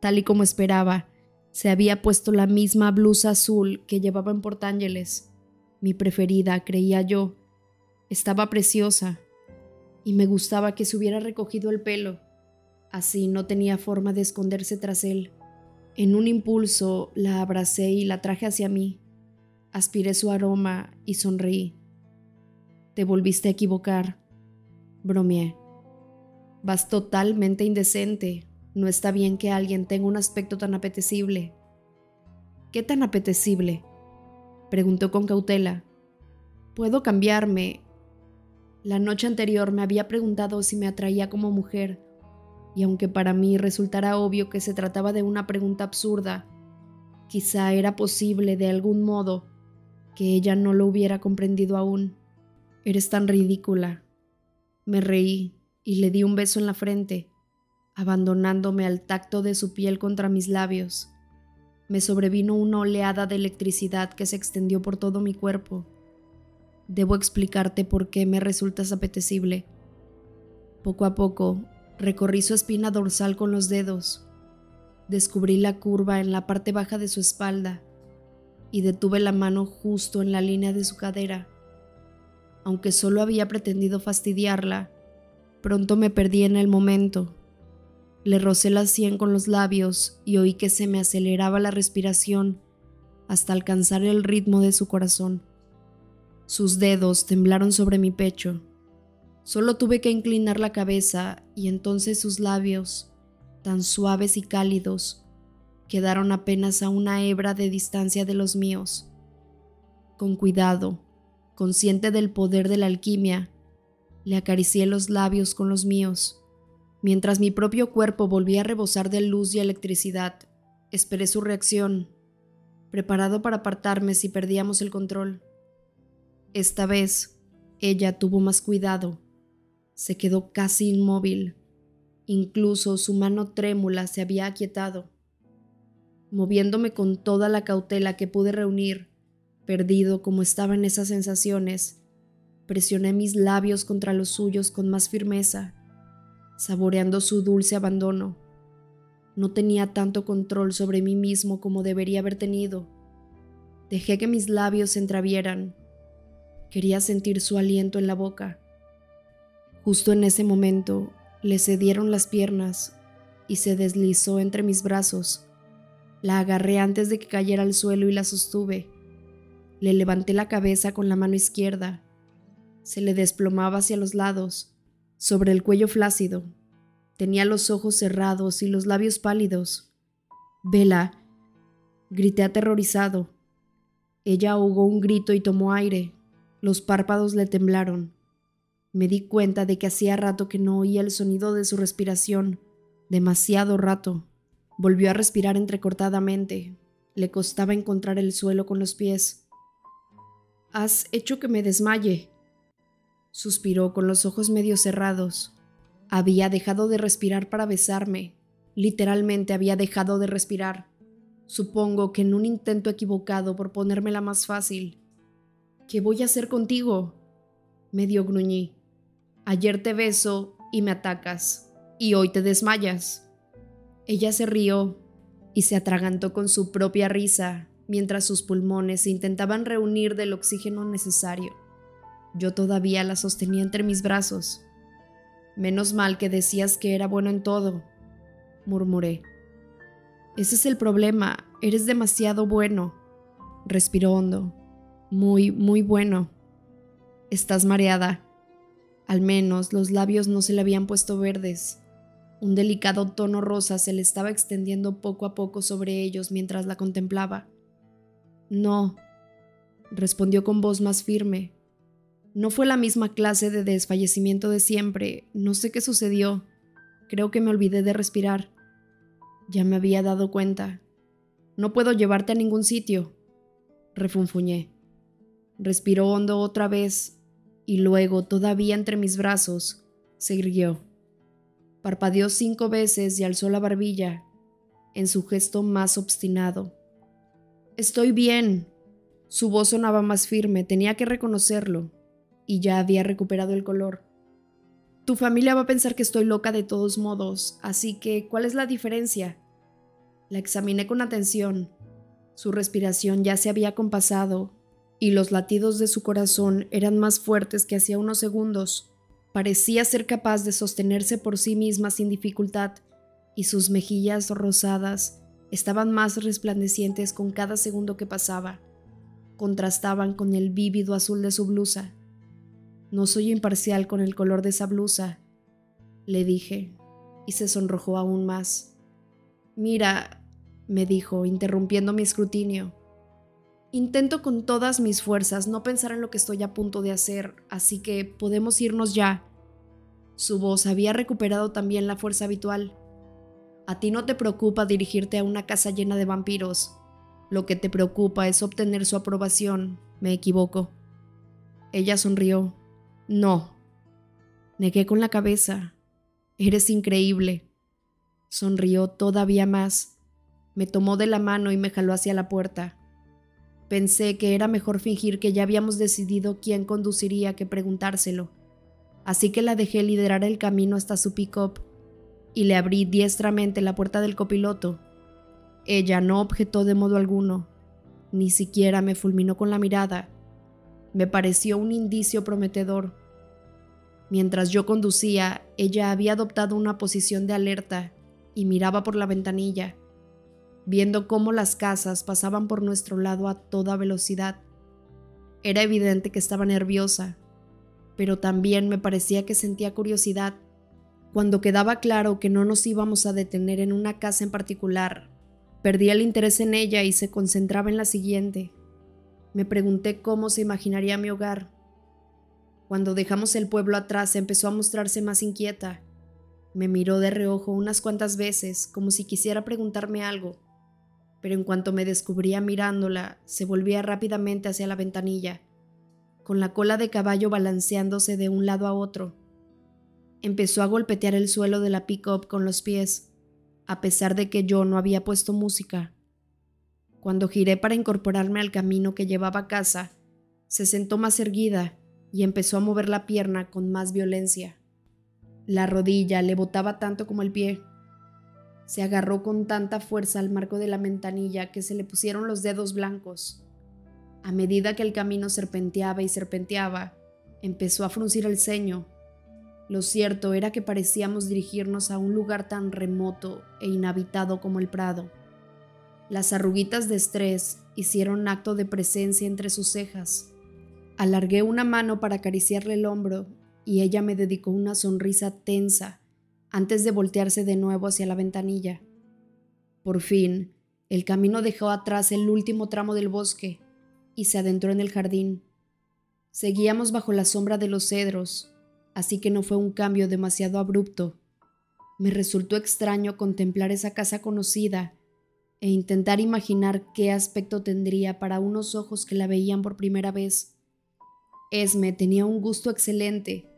Tal y como esperaba, se había puesto la misma blusa azul que llevaba en Portángeles, mi preferida, creía yo. Estaba preciosa, y me gustaba que se hubiera recogido el pelo Así no tenía forma de esconderse tras él. En un impulso la abracé y la traje hacia mí. Aspiré su aroma y sonreí. Te volviste a equivocar, bromeé. Vas totalmente indecente. No está bien que alguien tenga un aspecto tan apetecible. ¿Qué tan apetecible? Preguntó con cautela. Puedo cambiarme. La noche anterior me había preguntado si me atraía como mujer y aunque para mí resultara obvio que se trataba de una pregunta absurda, quizá era posible de algún modo que ella no lo hubiera comprendido aún. Eres tan ridícula. Me reí y le di un beso en la frente, abandonándome al tacto de su piel contra mis labios. Me sobrevino una oleada de electricidad que se extendió por todo mi cuerpo. Debo explicarte por qué me resultas apetecible. Poco a poco Recorrí su espina dorsal con los dedos. Descubrí la curva en la parte baja de su espalda y detuve la mano justo en la línea de su cadera. Aunque solo había pretendido fastidiarla, pronto me perdí en el momento. Le rocé la sien con los labios y oí que se me aceleraba la respiración hasta alcanzar el ritmo de su corazón. Sus dedos temblaron sobre mi pecho Solo tuve que inclinar la cabeza y entonces sus labios, tan suaves y cálidos, quedaron apenas a una hebra de distancia de los míos. Con cuidado, consciente del poder de la alquimia, le acaricié los labios con los míos. Mientras mi propio cuerpo volvía a rebosar de luz y electricidad, esperé su reacción, preparado para apartarme si perdíamos el control. Esta vez, ella tuvo más cuidado se quedó casi inmóvil. Incluso su mano trémula se había aquietado. Moviéndome con toda la cautela que pude reunir, perdido como estaba en esas sensaciones, presioné mis labios contra los suyos con más firmeza, saboreando su dulce abandono. No tenía tanto control sobre mí mismo como debería haber tenido. Dejé que mis labios se entrevieran. Quería sentir su aliento en la boca. Justo en ese momento le cedieron las piernas y se deslizó entre mis brazos. La agarré antes de que cayera al suelo y la sostuve. Le levanté la cabeza con la mano izquierda. Se le desplomaba hacia los lados, sobre el cuello flácido. Tenía los ojos cerrados y los labios pálidos. Vela, grité aterrorizado. Ella ahogó un grito y tomó aire. Los párpados le temblaron. Me di cuenta de que hacía rato que no oía el sonido de su respiración, demasiado rato. Volvió a respirar entrecortadamente. Le costaba encontrar el suelo con los pies. Has hecho que me desmaye. Suspiró con los ojos medio cerrados. Había dejado de respirar para besarme. Literalmente había dejado de respirar. Supongo que en un intento equivocado por ponérmela más fácil. ¿Qué voy a hacer contigo? Medio gruñí. Ayer te beso y me atacas, y hoy te desmayas. Ella se rió y se atragantó con su propia risa mientras sus pulmones intentaban reunir del oxígeno necesario. Yo todavía la sostenía entre mis brazos. Menos mal que decías que era bueno en todo, murmuré. Ese es el problema, eres demasiado bueno. Respiró hondo. Muy, muy bueno. Estás mareada. Al menos los labios no se le habían puesto verdes. Un delicado tono rosa se le estaba extendiendo poco a poco sobre ellos mientras la contemplaba. No, respondió con voz más firme. No fue la misma clase de desfallecimiento de siempre. No sé qué sucedió. Creo que me olvidé de respirar. Ya me había dado cuenta. No puedo llevarte a ningún sitio. Refunfuñé. Respiró hondo otra vez y luego, todavía entre mis brazos, se irguió. Parpadeó cinco veces y alzó la barbilla, en su gesto más obstinado. Estoy bien. Su voz sonaba más firme, tenía que reconocerlo, y ya había recuperado el color. Tu familia va a pensar que estoy loca de todos modos, así que, ¿cuál es la diferencia? La examiné con atención. Su respiración ya se había compasado, y los latidos de su corazón eran más fuertes que hacía unos segundos. Parecía ser capaz de sostenerse por sí misma sin dificultad, y sus mejillas rosadas estaban más resplandecientes con cada segundo que pasaba. Contrastaban con el vívido azul de su blusa. No soy imparcial con el color de esa blusa, le dije, y se sonrojó aún más. Mira, me dijo, interrumpiendo mi escrutinio. Intento con todas mis fuerzas no pensar en lo que estoy a punto de hacer, así que podemos irnos ya. Su voz había recuperado también la fuerza habitual. A ti no te preocupa dirigirte a una casa llena de vampiros. Lo que te preocupa es obtener su aprobación. Me equivoco. Ella sonrió. No. Negué con la cabeza. Eres increíble. Sonrió todavía más. Me tomó de la mano y me jaló hacia la puerta. Pensé que era mejor fingir que ya habíamos decidido quién conduciría que preguntárselo. Así que la dejé liderar el camino hasta su pick-up y le abrí diestramente la puerta del copiloto. Ella no objetó de modo alguno, ni siquiera me fulminó con la mirada. Me pareció un indicio prometedor. Mientras yo conducía, ella había adoptado una posición de alerta y miraba por la ventanilla, viendo cómo las casas pasaban por nuestro lado a toda velocidad. Era evidente que estaba nerviosa, pero también me parecía que sentía curiosidad cuando quedaba claro que no nos íbamos a detener en una casa en particular, perdí el interés en ella y se concentraba en la siguiente. Me pregunté cómo se imaginaría mi hogar. Cuando dejamos el pueblo atrás empezó a mostrarse más inquieta. Me miró de reojo unas cuantas veces, como si quisiera preguntarme algo, pero en cuanto me descubría mirándola, se volvía rápidamente hacia la ventanilla, con la cola de caballo balanceándose de un lado a otro Empezó a golpetear el suelo de la pick-up con los pies, a pesar de que yo no había puesto música. Cuando giré para incorporarme al camino que llevaba a casa, se sentó más erguida y empezó a mover la pierna con más violencia. La rodilla le botaba tanto como el pie. Se agarró con tanta fuerza al marco de la ventanilla que se le pusieron los dedos blancos. A medida que el camino serpenteaba y serpenteaba, empezó a fruncir el ceño. Lo cierto era que parecíamos dirigirnos a un lugar tan remoto e inhabitado como el Prado. Las arruguitas de estrés hicieron acto de presencia entre sus cejas. Alargué una mano para acariciarle el hombro y ella me dedicó una sonrisa tensa antes de voltearse de nuevo hacia la ventanilla. Por fin, el camino dejó atrás el último tramo del bosque y se adentró en el jardín. Seguíamos bajo la sombra de los cedros, así que no fue un cambio demasiado abrupto. Me resultó extraño contemplar esa casa conocida e intentar imaginar qué aspecto tendría para unos ojos que la veían por primera vez. Esme tenía un gusto excelente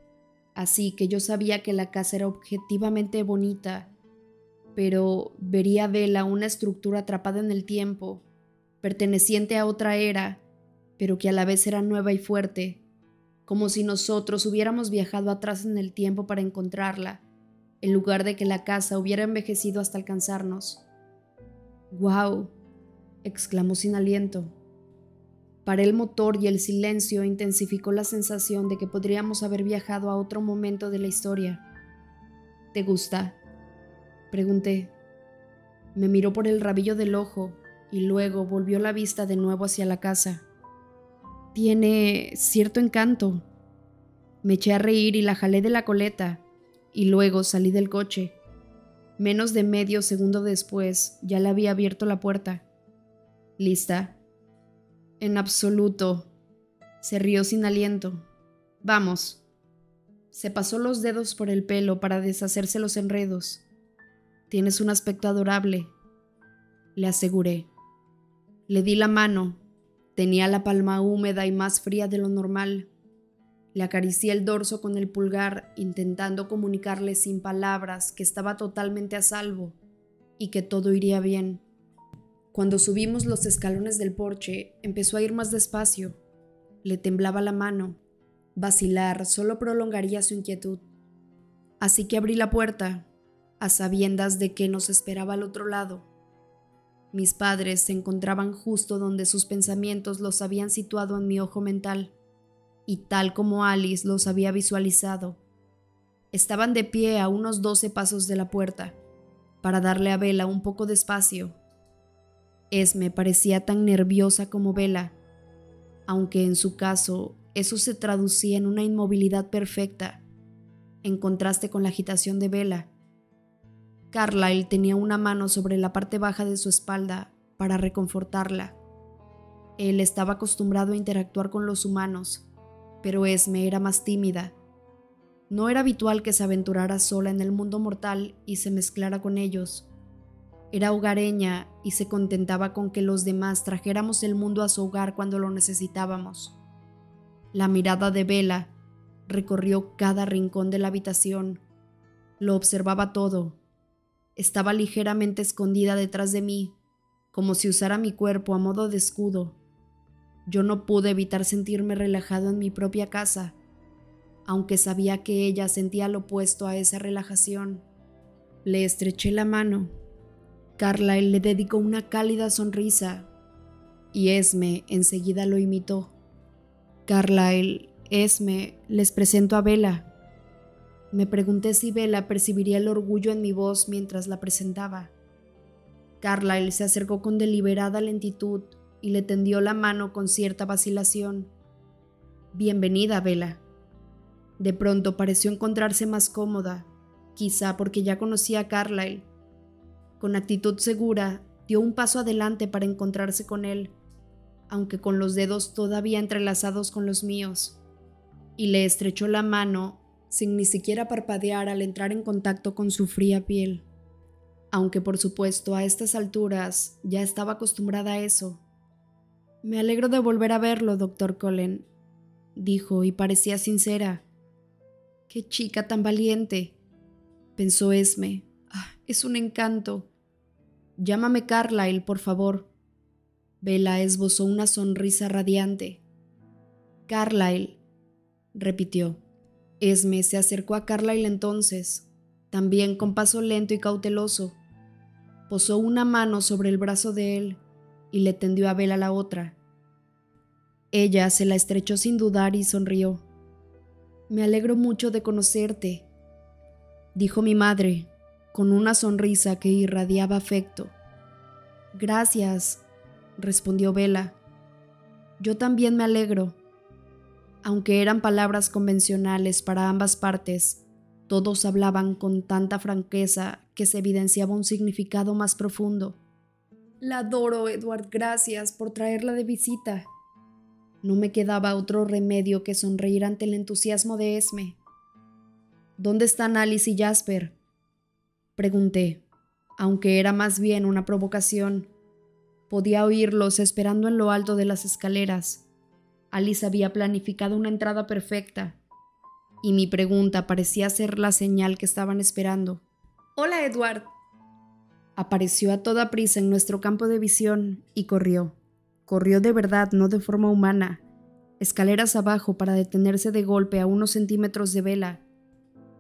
así que yo sabía que la casa era objetivamente bonita, pero vería Vela una estructura atrapada en el tiempo, perteneciente a otra era, pero que a la vez era nueva y fuerte, como si nosotros hubiéramos viajado atrás en el tiempo para encontrarla, en lugar de que la casa hubiera envejecido hasta alcanzarnos. ¡Guau! exclamó sin aliento. Paré el motor y el silencio intensificó la sensación de que podríamos haber viajado a otro momento de la historia. ¿Te gusta? Pregunté. Me miró por el rabillo del ojo y luego volvió la vista de nuevo hacia la casa. Tiene cierto encanto. Me eché a reír y la jalé de la coleta, y luego salí del coche. Menos de medio segundo después ya le había abierto la puerta. ¿Lista? En absoluto. Se rió sin aliento. Vamos. Se pasó los dedos por el pelo para deshacerse los enredos. Tienes un aspecto adorable, le aseguré. Le di la mano. Tenía la palma húmeda y más fría de lo normal. Le acaricié el dorso con el pulgar, intentando comunicarle sin palabras que estaba totalmente a salvo y que todo iría bien. Cuando subimos los escalones del porche, empezó a ir más despacio. Le temblaba la mano. Vacilar solo prolongaría su inquietud. Así que abrí la puerta, a sabiendas de que nos esperaba al otro lado. Mis padres se encontraban justo donde sus pensamientos los habían situado en mi ojo mental, y tal como Alice los había visualizado. Estaban de pie a unos doce pasos de la puerta, para darle a Vela un poco de espacio Esme parecía tan nerviosa como Vela, aunque en su caso eso se traducía en una inmovilidad perfecta, en contraste con la agitación de Vela. Carlyle tenía una mano sobre la parte baja de su espalda para reconfortarla. Él estaba acostumbrado a interactuar con los humanos, pero Esme era más tímida. No era habitual que se aventurara sola en el mundo mortal y se mezclara con ellos. Era hogareña y se contentaba con que los demás trajéramos el mundo a su hogar cuando lo necesitábamos. La mirada de Vela recorrió cada rincón de la habitación. Lo observaba todo. Estaba ligeramente escondida detrás de mí, como si usara mi cuerpo a modo de escudo. Yo no pude evitar sentirme relajado en mi propia casa, aunque sabía que ella sentía lo opuesto a esa relajación. Le estreché la mano Carlyle le dedicó una cálida sonrisa y Esme enseguida lo imitó. Carlyle, Esme, les presento a Bella. Me pregunté si Bella percibiría el orgullo en mi voz mientras la presentaba. Carlyle se acercó con deliberada lentitud y le tendió la mano con cierta vacilación. Bienvenida, Bella. De pronto pareció encontrarse más cómoda, quizá porque ya conocía a Carlyle con actitud segura, dio un paso adelante para encontrarse con él, aunque con los dedos todavía entrelazados con los míos, y le estrechó la mano sin ni siquiera parpadear al entrar en contacto con su fría piel. Aunque por supuesto a estas alturas ya estaba acostumbrada a eso. Me alegro de volver a verlo, doctor Cullen, dijo y parecía sincera. Qué chica tan valiente, pensó Esme, es un encanto. Llámame Carlyle, por favor. Bella esbozó una sonrisa radiante. Carlyle, repitió. Esme se acercó a Carlyle entonces, también con paso lento y cauteloso. Posó una mano sobre el brazo de él y le tendió a Bella la otra. Ella se la estrechó sin dudar y sonrió. Me alegro mucho de conocerte, dijo mi madre, con una sonrisa que irradiaba afecto. Gracias, respondió Vela. Yo también me alegro. Aunque eran palabras convencionales para ambas partes, todos hablaban con tanta franqueza que se evidenciaba un significado más profundo. La adoro, Edward, gracias por traerla de visita. No me quedaba otro remedio que sonreír ante el entusiasmo de Esme. ¿Dónde están Alice y Jasper? Pregunté, aunque era más bien una provocación. Podía oírlos esperando en lo alto de las escaleras. Alice había planificado una entrada perfecta, y mi pregunta parecía ser la señal que estaban esperando. Hola, Edward. Apareció a toda prisa en nuestro campo de visión y corrió. Corrió de verdad, no de forma humana. Escaleras abajo para detenerse de golpe a unos centímetros de vela.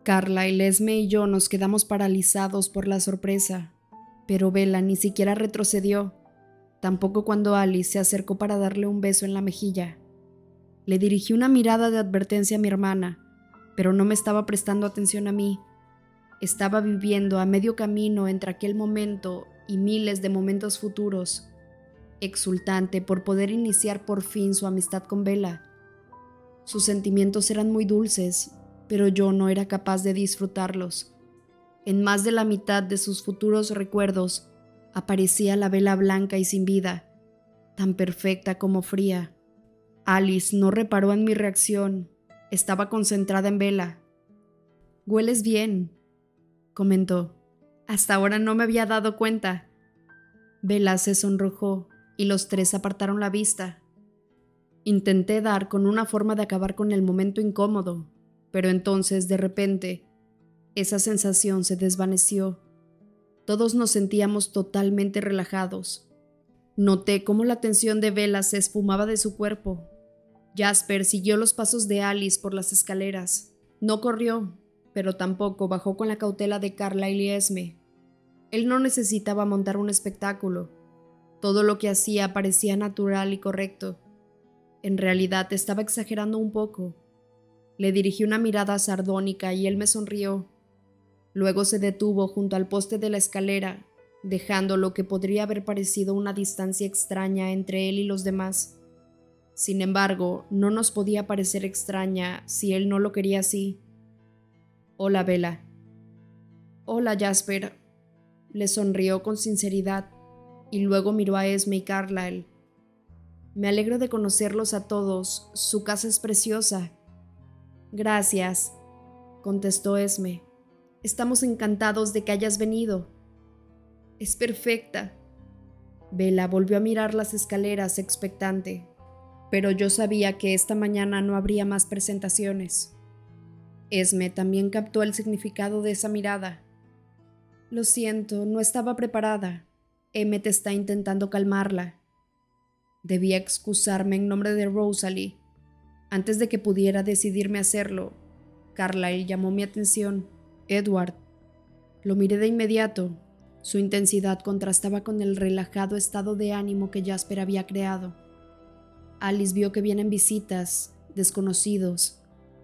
Carla, Esme y yo nos quedamos paralizados por la sorpresa. Pero Vela ni siquiera retrocedió, tampoco cuando Alice se acercó para darle un beso en la mejilla. Le dirigí una mirada de advertencia a mi hermana, pero no me estaba prestando atención a mí. Estaba viviendo a medio camino entre aquel momento y miles de momentos futuros exultante por poder iniciar por fin su amistad con Bella. Sus sentimientos eran muy dulces, pero yo no era capaz de disfrutarlos. En más de la mitad de sus futuros recuerdos aparecía la vela blanca y sin vida, tan perfecta como fría. Alice no reparó en mi reacción, estaba concentrada en Vela. Hueles bien, comentó. Hasta ahora no me había dado cuenta. Vela se sonrojó y los tres apartaron la vista. Intenté dar con una forma de acabar con el momento incómodo, pero entonces, de repente, esa sensación se desvaneció. Todos nos sentíamos totalmente relajados. Noté cómo la tensión de Vela se esfumaba de su cuerpo. Jasper siguió los pasos de Alice por las escaleras. No corrió, pero tampoco bajó con la cautela de Carla y Esme. Él no necesitaba montar un espectáculo. Todo lo que hacía parecía natural y correcto. En realidad estaba exagerando un poco. Le dirigí una mirada sardónica y él me sonrió. Luego se detuvo junto al poste de la escalera, dejando lo que podría haber parecido una distancia extraña entre él y los demás. Sin embargo, no nos podía parecer extraña si él no lo quería así. Hola, Vela. Hola, Jasper. Le sonrió con sinceridad y luego miró a Esme y Carlyle. Me alegro de conocerlos a todos. Su casa es preciosa. Gracias, contestó Esme. Estamos encantados de que hayas venido. Es perfecta. Bella volvió a mirar las escaleras expectante, pero yo sabía que esta mañana no habría más presentaciones. Esme también captó el significado de esa mirada. Lo siento, no estaba preparada. Emmet está intentando calmarla. Debía excusarme en nombre de Rosalie. Antes de que pudiera decidirme hacerlo, Carlyle llamó mi atención. Edward. Lo miré de inmediato. Su intensidad contrastaba con el relajado estado de ánimo que Jasper había creado. Alice vio que vienen visitas, desconocidos.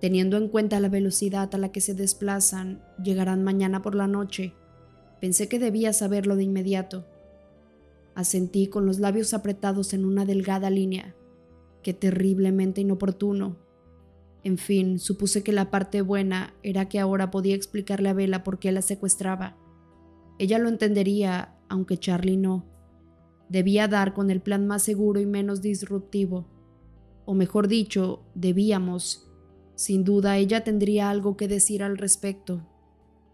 Teniendo en cuenta la velocidad a la que se desplazan, llegarán mañana por la noche. Pensé que debía saberlo de inmediato. Asentí con los labios apretados en una delgada línea. Qué terriblemente inoportuno. En fin, supuse que la parte buena era que ahora podía explicarle a Bella por qué la secuestraba. Ella lo entendería, aunque Charlie no. Debía dar con el plan más seguro y menos disruptivo. O mejor dicho, debíamos. Sin duda ella tendría algo que decir al respecto.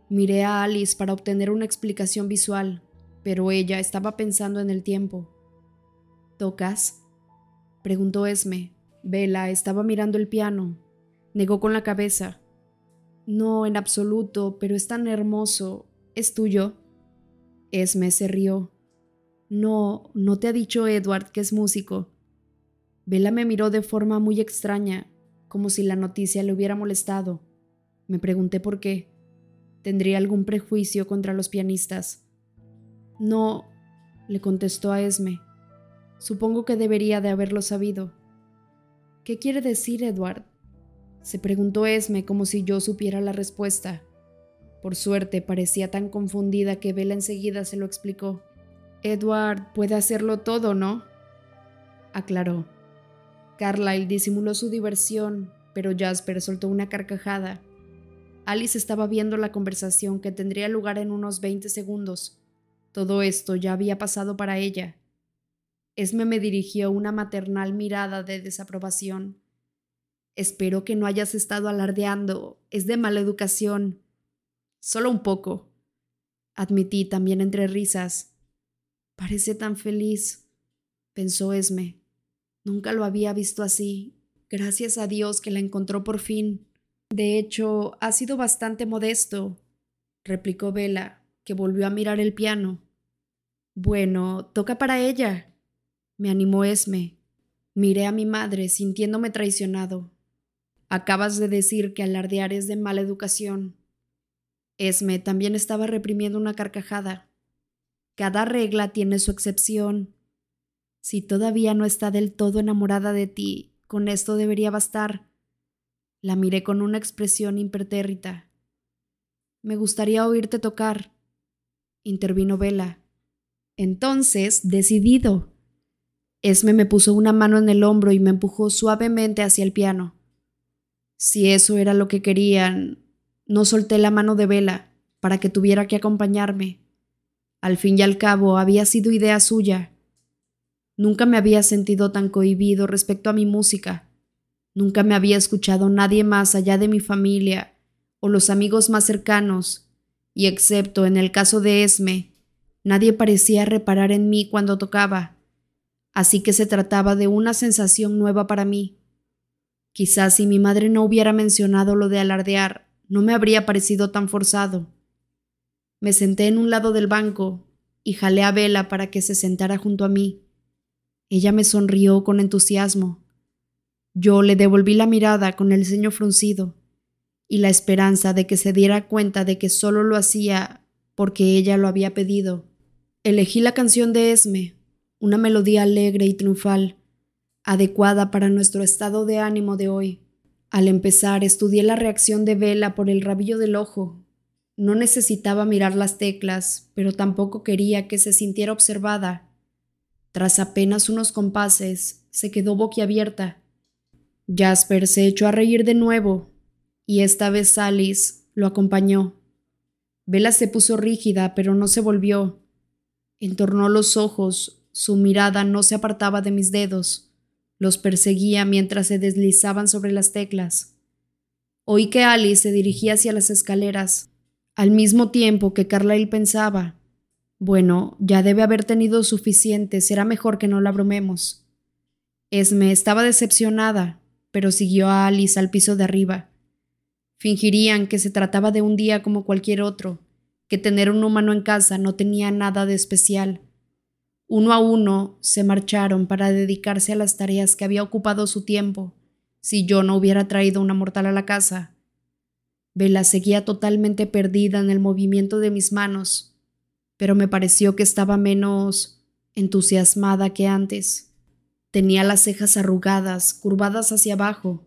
Miré a Alice para obtener una explicación visual, pero ella estaba pensando en el tiempo. ¿Tocas? preguntó Esme. Vela estaba mirando el piano. Negó con la cabeza. No, en absoluto, pero es tan hermoso. ¿Es tuyo? Esme se rió. No, no te ha dicho Edward que es músico. Vela me miró de forma muy extraña, como si la noticia le hubiera molestado. Me pregunté por qué. ¿Tendría algún prejuicio contra los pianistas? No, le contestó a Esme. Supongo que debería de haberlo sabido. ¿Qué quiere decir, Edward? Se preguntó Esme como si yo supiera la respuesta. Por suerte parecía tan confundida que Bella enseguida se lo explicó. Edward puede hacerlo todo, ¿no? aclaró. Carlyle disimuló su diversión, pero Jasper soltó una carcajada. Alice estaba viendo la conversación que tendría lugar en unos 20 segundos. Todo esto ya había pasado para ella. Esme me dirigió una maternal mirada de desaprobación. Espero que no hayas estado alardeando. Es de mala educación. Solo un poco. Admití también entre risas. Parece tan feliz, pensó Esme. Nunca lo había visto así. Gracias a Dios que la encontró por fin. De hecho, ha sido bastante modesto, replicó Vela, que volvió a mirar el piano. Bueno, toca para ella, me animó Esme. Miré a mi madre sintiéndome traicionado. Acabas de decir que alardear es de mala educación. Esme también estaba reprimiendo una carcajada. Cada regla tiene su excepción. Si todavía no está del todo enamorada de ti, con esto debería bastar. La miré con una expresión impertérrita. Me gustaría oírte tocar, intervino Vela. Entonces, decidido. Esme me puso una mano en el hombro y me empujó suavemente hacia el piano. Si eso era lo que querían, no solté la mano de Vela para que tuviera que acompañarme. Al fin y al cabo había sido idea suya. Nunca me había sentido tan cohibido respecto a mi música. Nunca me había escuchado nadie más allá de mi familia o los amigos más cercanos, y excepto en el caso de Esme, nadie parecía reparar en mí cuando tocaba. Así que se trataba de una sensación nueva para mí. Quizás si mi madre no hubiera mencionado lo de alardear, no me habría parecido tan forzado. Me senté en un lado del banco y jalé a Vela para que se sentara junto a mí. Ella me sonrió con entusiasmo. Yo le devolví la mirada con el ceño fruncido y la esperanza de que se diera cuenta de que solo lo hacía porque ella lo había pedido. Elegí la canción de Esme, una melodía alegre y triunfal, adecuada para nuestro estado de ánimo de hoy. Al empezar, estudié la reacción de Vela por el rabillo del ojo. No necesitaba mirar las teclas, pero tampoco quería que se sintiera observada. Tras apenas unos compases, se quedó boquiabierta. Jasper se echó a reír de nuevo, y esta vez Alice lo acompañó. Vela se puso rígida, pero no se volvió. Entornó los ojos, su mirada no se apartaba de mis dedos. Los perseguía mientras se deslizaban sobre las teclas. Oí que Alice se dirigía hacia las escaleras, al mismo tiempo que Carlyle pensaba, bueno, ya debe haber tenido suficiente, será mejor que no la abrumemos. Esme estaba decepcionada, pero siguió a Alice al piso de arriba. Fingirían que se trataba de un día como cualquier otro, que tener un humano en casa no tenía nada de especial, uno a uno se marcharon para dedicarse a las tareas que había ocupado su tiempo, si yo no hubiera traído una mortal a la casa. Vela seguía totalmente perdida en el movimiento de mis manos, pero me pareció que estaba menos entusiasmada que antes. Tenía las cejas arrugadas, curvadas hacia abajo.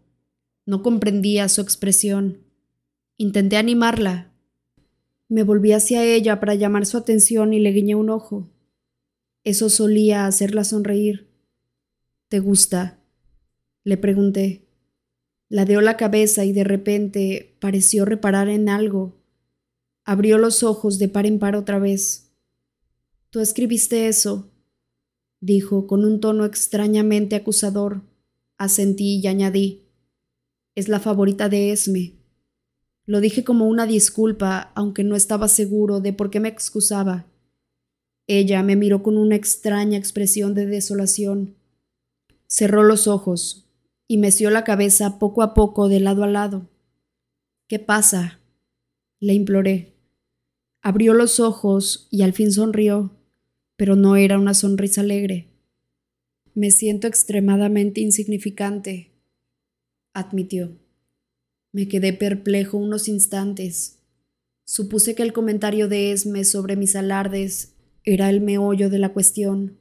No comprendía su expresión. Intenté animarla. Me volví hacia ella para llamar su atención y le guiñé un ojo. Eso solía hacerla sonreír. ¿Te gusta? Le pregunté. Ladeó la cabeza y de repente pareció reparar en algo. Abrió los ojos de par en par otra vez. Tú escribiste eso, dijo con un tono extrañamente acusador. Asentí y añadí. Es la favorita de Esme. Lo dije como una disculpa, aunque no estaba seguro de por qué me excusaba. Ella me miró con una extraña expresión de desolación. Cerró los ojos y meció la cabeza poco a poco de lado a lado. ¿Qué pasa? le imploré. Abrió los ojos y al fin sonrió, pero no era una sonrisa alegre. Me siento extremadamente insignificante, admitió. Me quedé perplejo unos instantes. Supuse que el comentario de Esme sobre mis alardes era el meollo de la cuestión.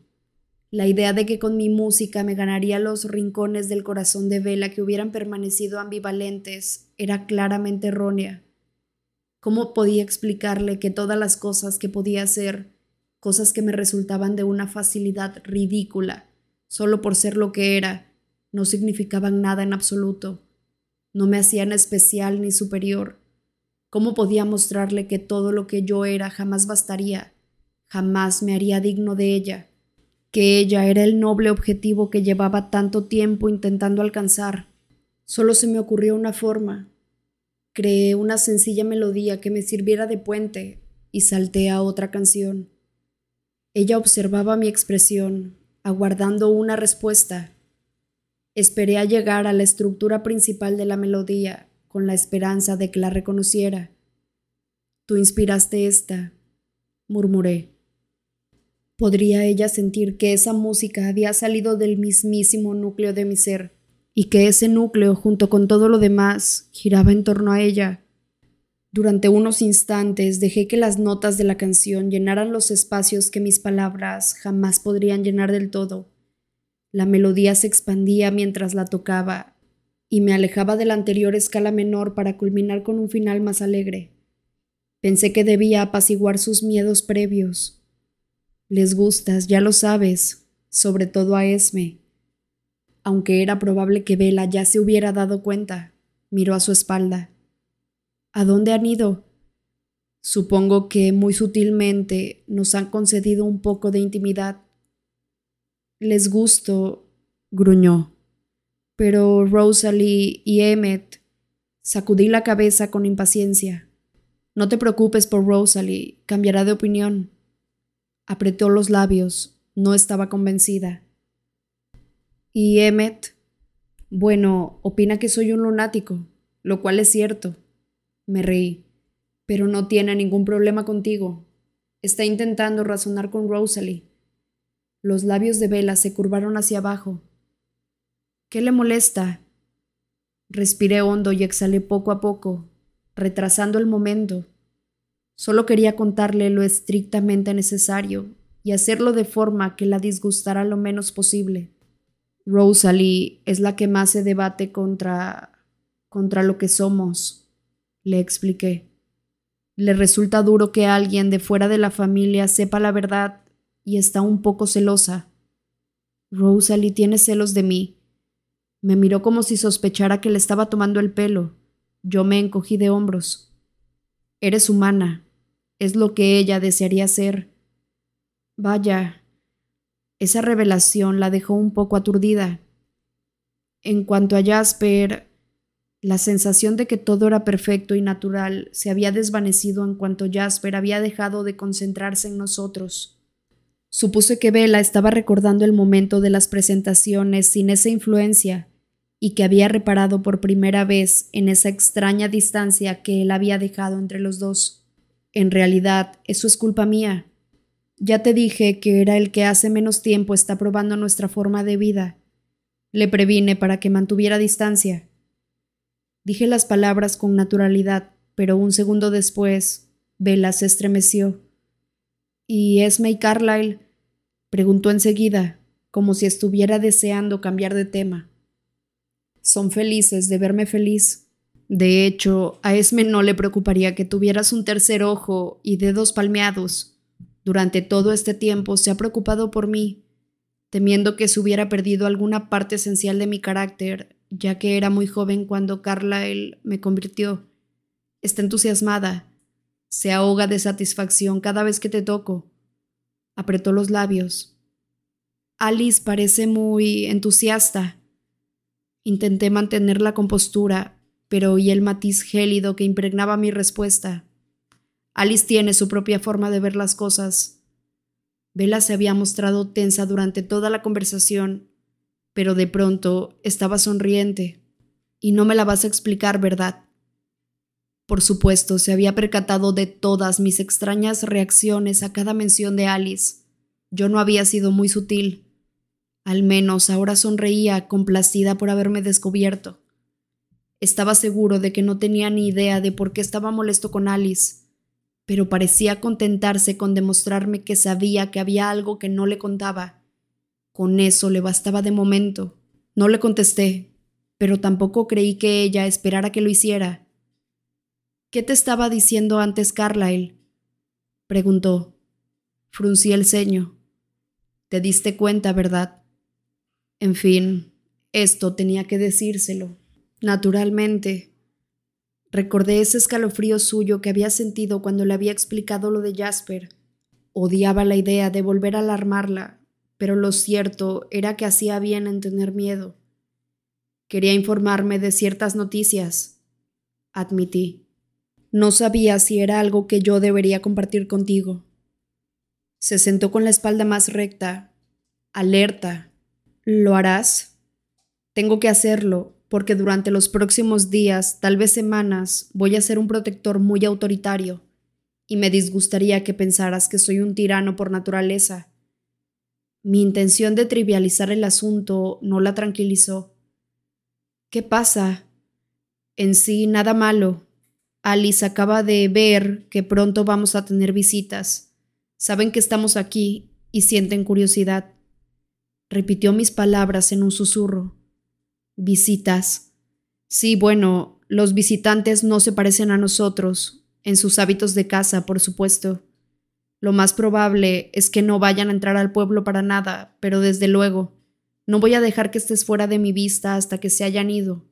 La idea de que con mi música me ganaría los rincones del corazón de Vela que hubieran permanecido ambivalentes era claramente errónea. ¿Cómo podía explicarle que todas las cosas que podía hacer, cosas que me resultaban de una facilidad ridícula, solo por ser lo que era, no significaban nada en absoluto? No me hacían especial ni superior. ¿Cómo podía mostrarle que todo lo que yo era jamás bastaría, jamás me haría digno de ella? que ella era el noble objetivo que llevaba tanto tiempo intentando alcanzar. Solo se me ocurrió una forma. Creé una sencilla melodía que me sirviera de puente y salté a otra canción. Ella observaba mi expresión, aguardando una respuesta. Esperé a llegar a la estructura principal de la melodía, con la esperanza de que la reconociera. Tú inspiraste esta, murmuré. Podría ella sentir que esa música había salido del mismísimo núcleo de mi ser, y que ese núcleo, junto con todo lo demás, giraba en torno a ella. Durante unos instantes dejé que las notas de la canción llenaran los espacios que mis palabras jamás podrían llenar del todo. La melodía se expandía mientras la tocaba, y me alejaba de la anterior escala menor para culminar con un final más alegre. Pensé que debía apaciguar sus miedos previos, les gustas, ya lo sabes, sobre todo a Esme. Aunque era probable que Vela ya se hubiera dado cuenta, miró a su espalda. ¿A dónde han ido? Supongo que muy sutilmente nos han concedido un poco de intimidad. Les gusto, gruñó. Pero Rosalie y Emmet sacudí la cabeza con impaciencia. No te preocupes por Rosalie, cambiará de opinión. Apretó los labios. No estaba convencida. ¿Y Emmet? Bueno, opina que soy un lunático, lo cual es cierto. Me reí. Pero no tiene ningún problema contigo. Está intentando razonar con Rosalie. Los labios de Vela se curvaron hacia abajo. ¿Qué le molesta? Respiré hondo y exhalé poco a poco, retrasando el momento Solo quería contarle lo estrictamente necesario y hacerlo de forma que la disgustara lo menos posible. Rosalie es la que más se debate contra contra lo que somos, le expliqué. Le resulta duro que alguien de fuera de la familia sepa la verdad y está un poco celosa. Rosalie tiene celos de mí. Me miró como si sospechara que le estaba tomando el pelo. Yo me encogí de hombros. Eres humana. Es lo que ella desearía ser. Vaya, esa revelación la dejó un poco aturdida. En cuanto a Jasper, la sensación de que todo era perfecto y natural se había desvanecido en cuanto Jasper había dejado de concentrarse en nosotros. Supuse que Bella estaba recordando el momento de las presentaciones sin esa influencia y que había reparado por primera vez en esa extraña distancia que él había dejado entre los dos. En realidad, eso es culpa mía. Ya te dije que era el que hace menos tiempo está probando nuestra forma de vida. Le previne para que mantuviera distancia. Dije las palabras con naturalidad, pero un segundo después, Bella se estremeció. ¿Y Esme y Carlyle? preguntó enseguida, como si estuviera deseando cambiar de tema son felices de verme feliz. De hecho, a Esme no le preocuparía que tuvieras un tercer ojo y dedos palmeados. Durante todo este tiempo se ha preocupado por mí, temiendo que se hubiera perdido alguna parte esencial de mi carácter, ya que era muy joven cuando Carlyle me convirtió. Está entusiasmada. Se ahoga de satisfacción cada vez que te toco. Apretó los labios. Alice parece muy entusiasta. Intenté mantener la compostura, pero oí el matiz gélido que impregnaba mi respuesta. Alice tiene su propia forma de ver las cosas. Bella se había mostrado tensa durante toda la conversación, pero de pronto estaba sonriente. Y no me la vas a explicar, ¿verdad? Por supuesto, se había percatado de todas mis extrañas reacciones a cada mención de Alice. Yo no había sido muy sutil. Al menos ahora sonreía complacida por haberme descubierto. Estaba seguro de que no tenía ni idea de por qué estaba molesto con Alice, pero parecía contentarse con demostrarme que sabía que había algo que no le contaba. Con eso le bastaba de momento. No le contesté, pero tampoco creí que ella esperara que lo hiciera. ¿Qué te estaba diciendo antes Carlyle? preguntó. Fruncí el ceño. Te diste cuenta, ¿verdad? En fin, esto tenía que decírselo. Naturalmente. Recordé ese escalofrío suyo que había sentido cuando le había explicado lo de Jasper. Odiaba la idea de volver a alarmarla, pero lo cierto era que hacía bien en tener miedo. Quería informarme de ciertas noticias, admití. No sabía si era algo que yo debería compartir contigo. Se sentó con la espalda más recta, alerta. ¿Lo harás? Tengo que hacerlo, porque durante los próximos días, tal vez semanas, voy a ser un protector muy autoritario, y me disgustaría que pensaras que soy un tirano por naturaleza. Mi intención de trivializar el asunto no la tranquilizó. ¿Qué pasa? En sí, nada malo. Alice acaba de ver que pronto vamos a tener visitas. Saben que estamos aquí y sienten curiosidad. Repitió mis palabras en un susurro. Visitas. Sí, bueno, los visitantes no se parecen a nosotros, en sus hábitos de casa, por supuesto. Lo más probable es que no vayan a entrar al pueblo para nada, pero desde luego, no voy a dejar que estés fuera de mi vista hasta que se hayan ido.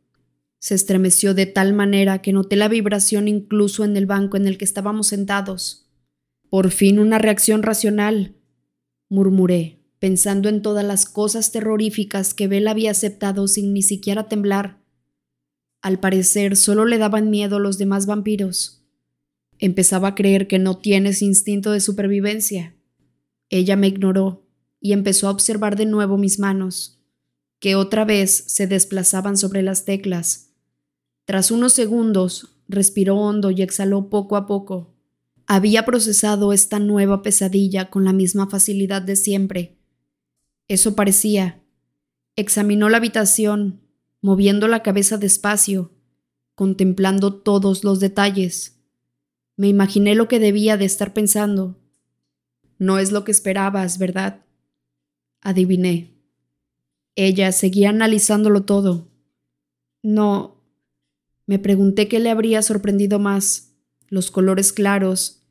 Se estremeció de tal manera que noté la vibración incluso en el banco en el que estábamos sentados. Por fin una reacción racional, murmuré, pensando en todas las cosas terroríficas que Bella había aceptado sin ni siquiera temblar. Al parecer solo le daban miedo los demás vampiros. Empezaba a creer que no tienes instinto de supervivencia. Ella me ignoró y empezó a observar de nuevo mis manos, que otra vez se desplazaban sobre las teclas. Tras unos segundos, respiró hondo y exhaló poco a poco. Había procesado esta nueva pesadilla con la misma facilidad de siempre. Eso parecía. Examinó la habitación, moviendo la cabeza despacio, contemplando todos los detalles. Me imaginé lo que debía de estar pensando. No es lo que esperabas, ¿verdad? Adiviné. Ella seguía analizándolo todo. No. Me pregunté qué le habría sorprendido más, los colores claros,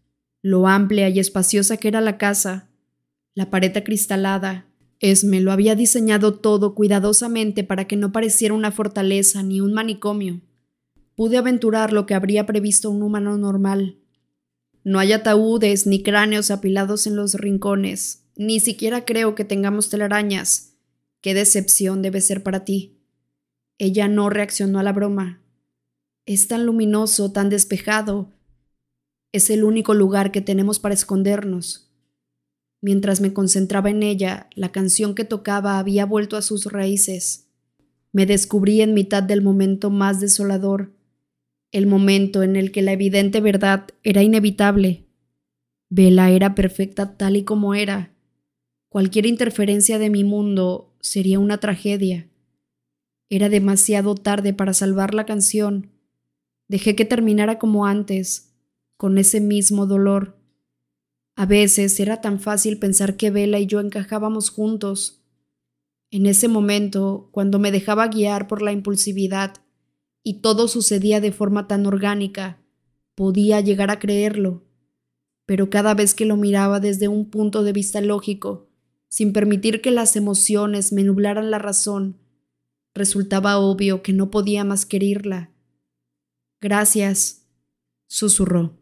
lo amplia y espaciosa que era la casa, la pared acristalada. Esme lo había diseñado todo cuidadosamente para que no pareciera una fortaleza ni un manicomio. Pude aventurar lo que habría previsto un humano normal. No hay ataúdes ni cráneos apilados en los rincones, ni siquiera creo que tengamos telarañas. Qué decepción debe ser para ti. Ella no reaccionó a la broma. Es tan luminoso, tan despejado, es el único lugar que tenemos para escondernos. Mientras me concentraba en ella, la canción que tocaba había vuelto a sus raíces. Me descubrí en mitad del momento más desolador, el momento en el que la evidente verdad era inevitable. Vela era perfecta tal y como era. Cualquier interferencia de mi mundo sería una tragedia. Era demasiado tarde para salvar la canción. Dejé que terminara como antes, con ese mismo dolor. A veces era tan fácil pensar que Vela y yo encajábamos juntos. En ese momento, cuando me dejaba guiar por la impulsividad y todo sucedía de forma tan orgánica, podía llegar a creerlo. Pero cada vez que lo miraba desde un punto de vista lógico, sin permitir que las emociones me nublaran la razón, resultaba obvio que no podía más querirla. Gracias, susurró.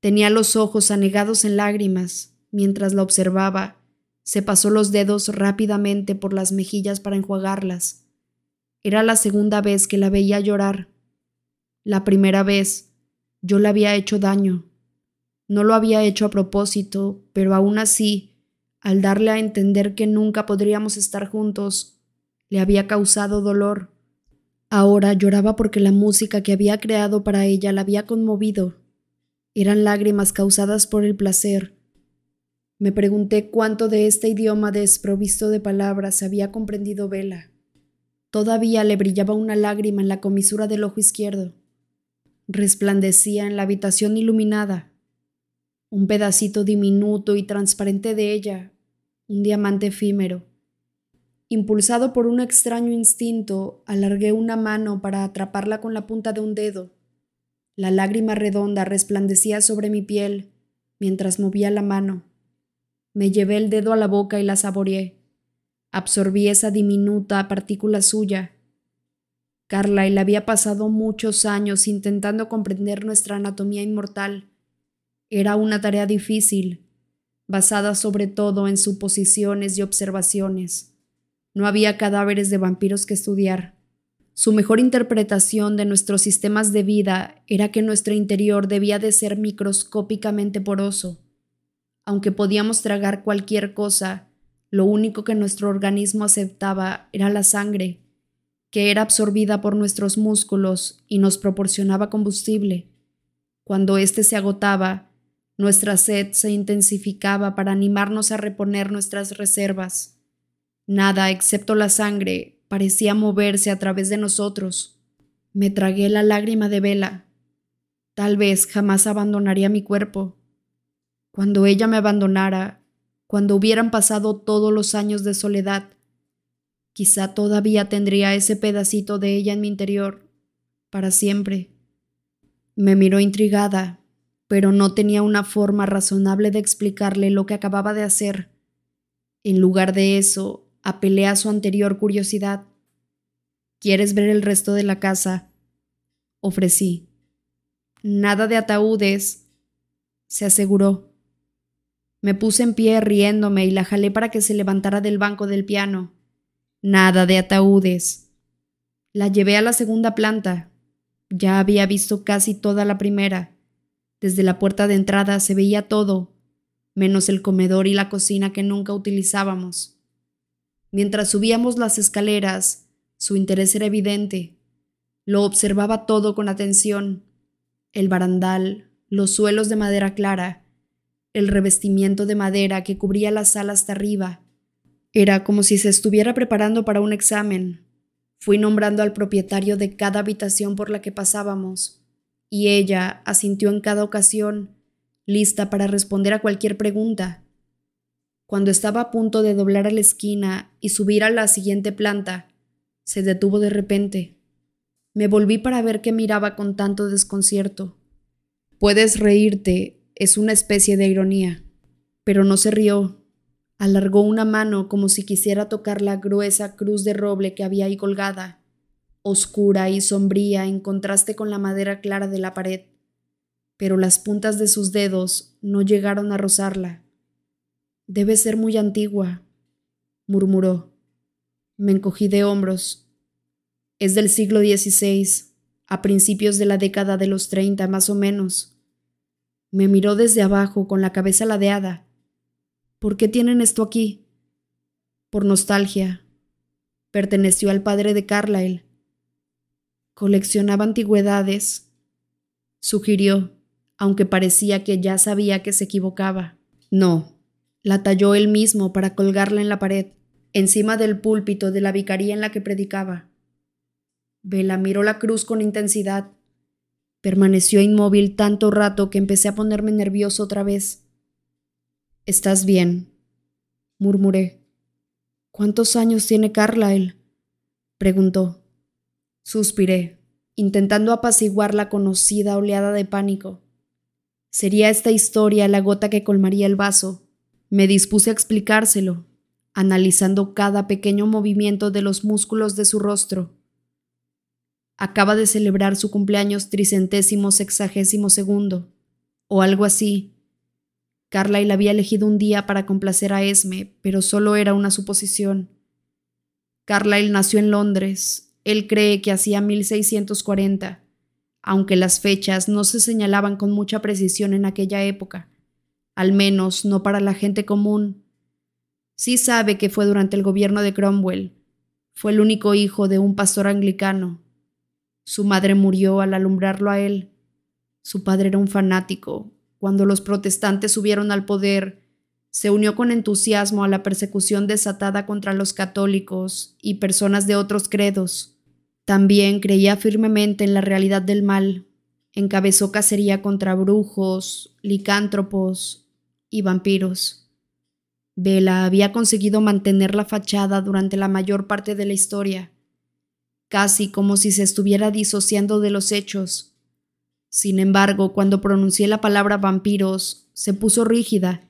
Tenía los ojos anegados en lágrimas. Mientras la observaba, se pasó los dedos rápidamente por las mejillas para enjuagarlas. Era la segunda vez que la veía llorar. La primera vez yo le había hecho daño. No lo había hecho a propósito, pero aún así, al darle a entender que nunca podríamos estar juntos, le había causado dolor. Ahora lloraba porque la música que había creado para ella la había conmovido eran lágrimas causadas por el placer. Me pregunté cuánto de este idioma desprovisto de palabras había comprendido Vela. Todavía le brillaba una lágrima en la comisura del ojo izquierdo. Resplandecía en la habitación iluminada. un pedacito diminuto y transparente de ella, un diamante efímero. Impulsado por un extraño instinto, alargué una mano para atraparla con la punta de un dedo. La lágrima redonda resplandecía sobre mi piel mientras movía la mano. Me llevé el dedo a la boca y la saboreé. Absorbí esa diminuta partícula suya. Carlyle había pasado muchos años intentando comprender nuestra anatomía inmortal. Era una tarea difícil, basada sobre todo en suposiciones y observaciones. No había cadáveres de vampiros que estudiar. Su mejor interpretación de nuestros sistemas de vida era que nuestro interior debía de ser microscópicamente poroso. Aunque podíamos tragar cualquier cosa, lo único que nuestro organismo aceptaba era la sangre, que era absorbida por nuestros músculos y nos proporcionaba combustible. Cuando éste se agotaba, nuestra sed se intensificaba para animarnos a reponer nuestras reservas. Nada, excepto la sangre, parecía moverse a través de nosotros. Me tragué la lágrima de vela. Tal vez jamás abandonaría mi cuerpo. Cuando ella me abandonara, cuando hubieran pasado todos los años de soledad, quizá todavía tendría ese pedacito de ella en mi interior, para siempre. Me miró intrigada, pero no tenía una forma razonable de explicarle lo que acababa de hacer. En lugar de eso, apelé a su anterior curiosidad. ¿Quieres ver el resto de la casa? Ofrecí. Nada de ataúdes, se aseguró. Me puse en pie riéndome y la jalé para que se levantara del banco del piano. Nada de ataúdes. La llevé a la segunda planta. Ya había visto casi toda la primera. Desde la puerta de entrada se veía todo, menos el comedor y la cocina que nunca utilizábamos. Mientras subíamos las escaleras, su interés era evidente. Lo observaba todo con atención. El barandal, los suelos de madera clara, el revestimiento de madera que cubría la sala hasta arriba. Era como si se estuviera preparando para un examen. Fui nombrando al propietario de cada habitación por la que pasábamos, y ella asintió en cada ocasión, lista para responder a cualquier pregunta. Cuando estaba a punto de doblar a la esquina y subir a la siguiente planta, se detuvo de repente. Me volví para ver que miraba con tanto desconcierto. Puedes reírte, es una especie de ironía. Pero no se rió. Alargó una mano como si quisiera tocar la gruesa cruz de roble que había ahí colgada, oscura y sombría en contraste con la madera clara de la pared. Pero las puntas de sus dedos no llegaron a rozarla. Debe ser muy antigua, murmuró. Me encogí de hombros. Es del siglo XVI, a principios de la década de los treinta más o menos. Me miró desde abajo con la cabeza ladeada. ¿Por qué tienen esto aquí? Por nostalgia. Perteneció al padre de Carlyle. Coleccionaba antigüedades, sugirió, aunque parecía que ya sabía que se equivocaba. No, la talló él mismo para colgarla en la pared, encima del púlpito de la vicaría en la que predicaba. Vela miró la cruz con intensidad. Permaneció inmóvil tanto rato que empecé a ponerme nervioso otra vez. ¿Estás bien? murmuré. ¿Cuántos años tiene Carlyle? preguntó. Suspiré, intentando apaciguar la conocida oleada de pánico. Sería esta historia la gota que colmaría el vaso, me dispuse a explicárselo, analizando cada pequeño movimiento de los músculos de su rostro. Acaba de celebrar su cumpleaños tricentésimo sexagésimo segundo, o algo así. Carlyle había elegido un día para complacer a Esme, pero solo era una suposición. Carlyle nació en Londres. Él cree que hacía 1640, aunque las fechas no se señalaban con mucha precisión en aquella época al menos no para la gente común. Sí sabe que fue durante el gobierno de Cromwell. Fue el único hijo de un pastor anglicano. Su madre murió al alumbrarlo a él. Su padre era un fanático. Cuando los protestantes subieron al poder, se unió con entusiasmo a la persecución desatada contra los católicos y personas de otros credos. También creía firmemente en la realidad del mal, encabezó cacería contra brujos, licántropos y vampiros. Vela había conseguido mantener la fachada durante la mayor parte de la historia, casi como si se estuviera disociando de los hechos. Sin embargo, cuando pronuncié la palabra vampiros, se puso rígida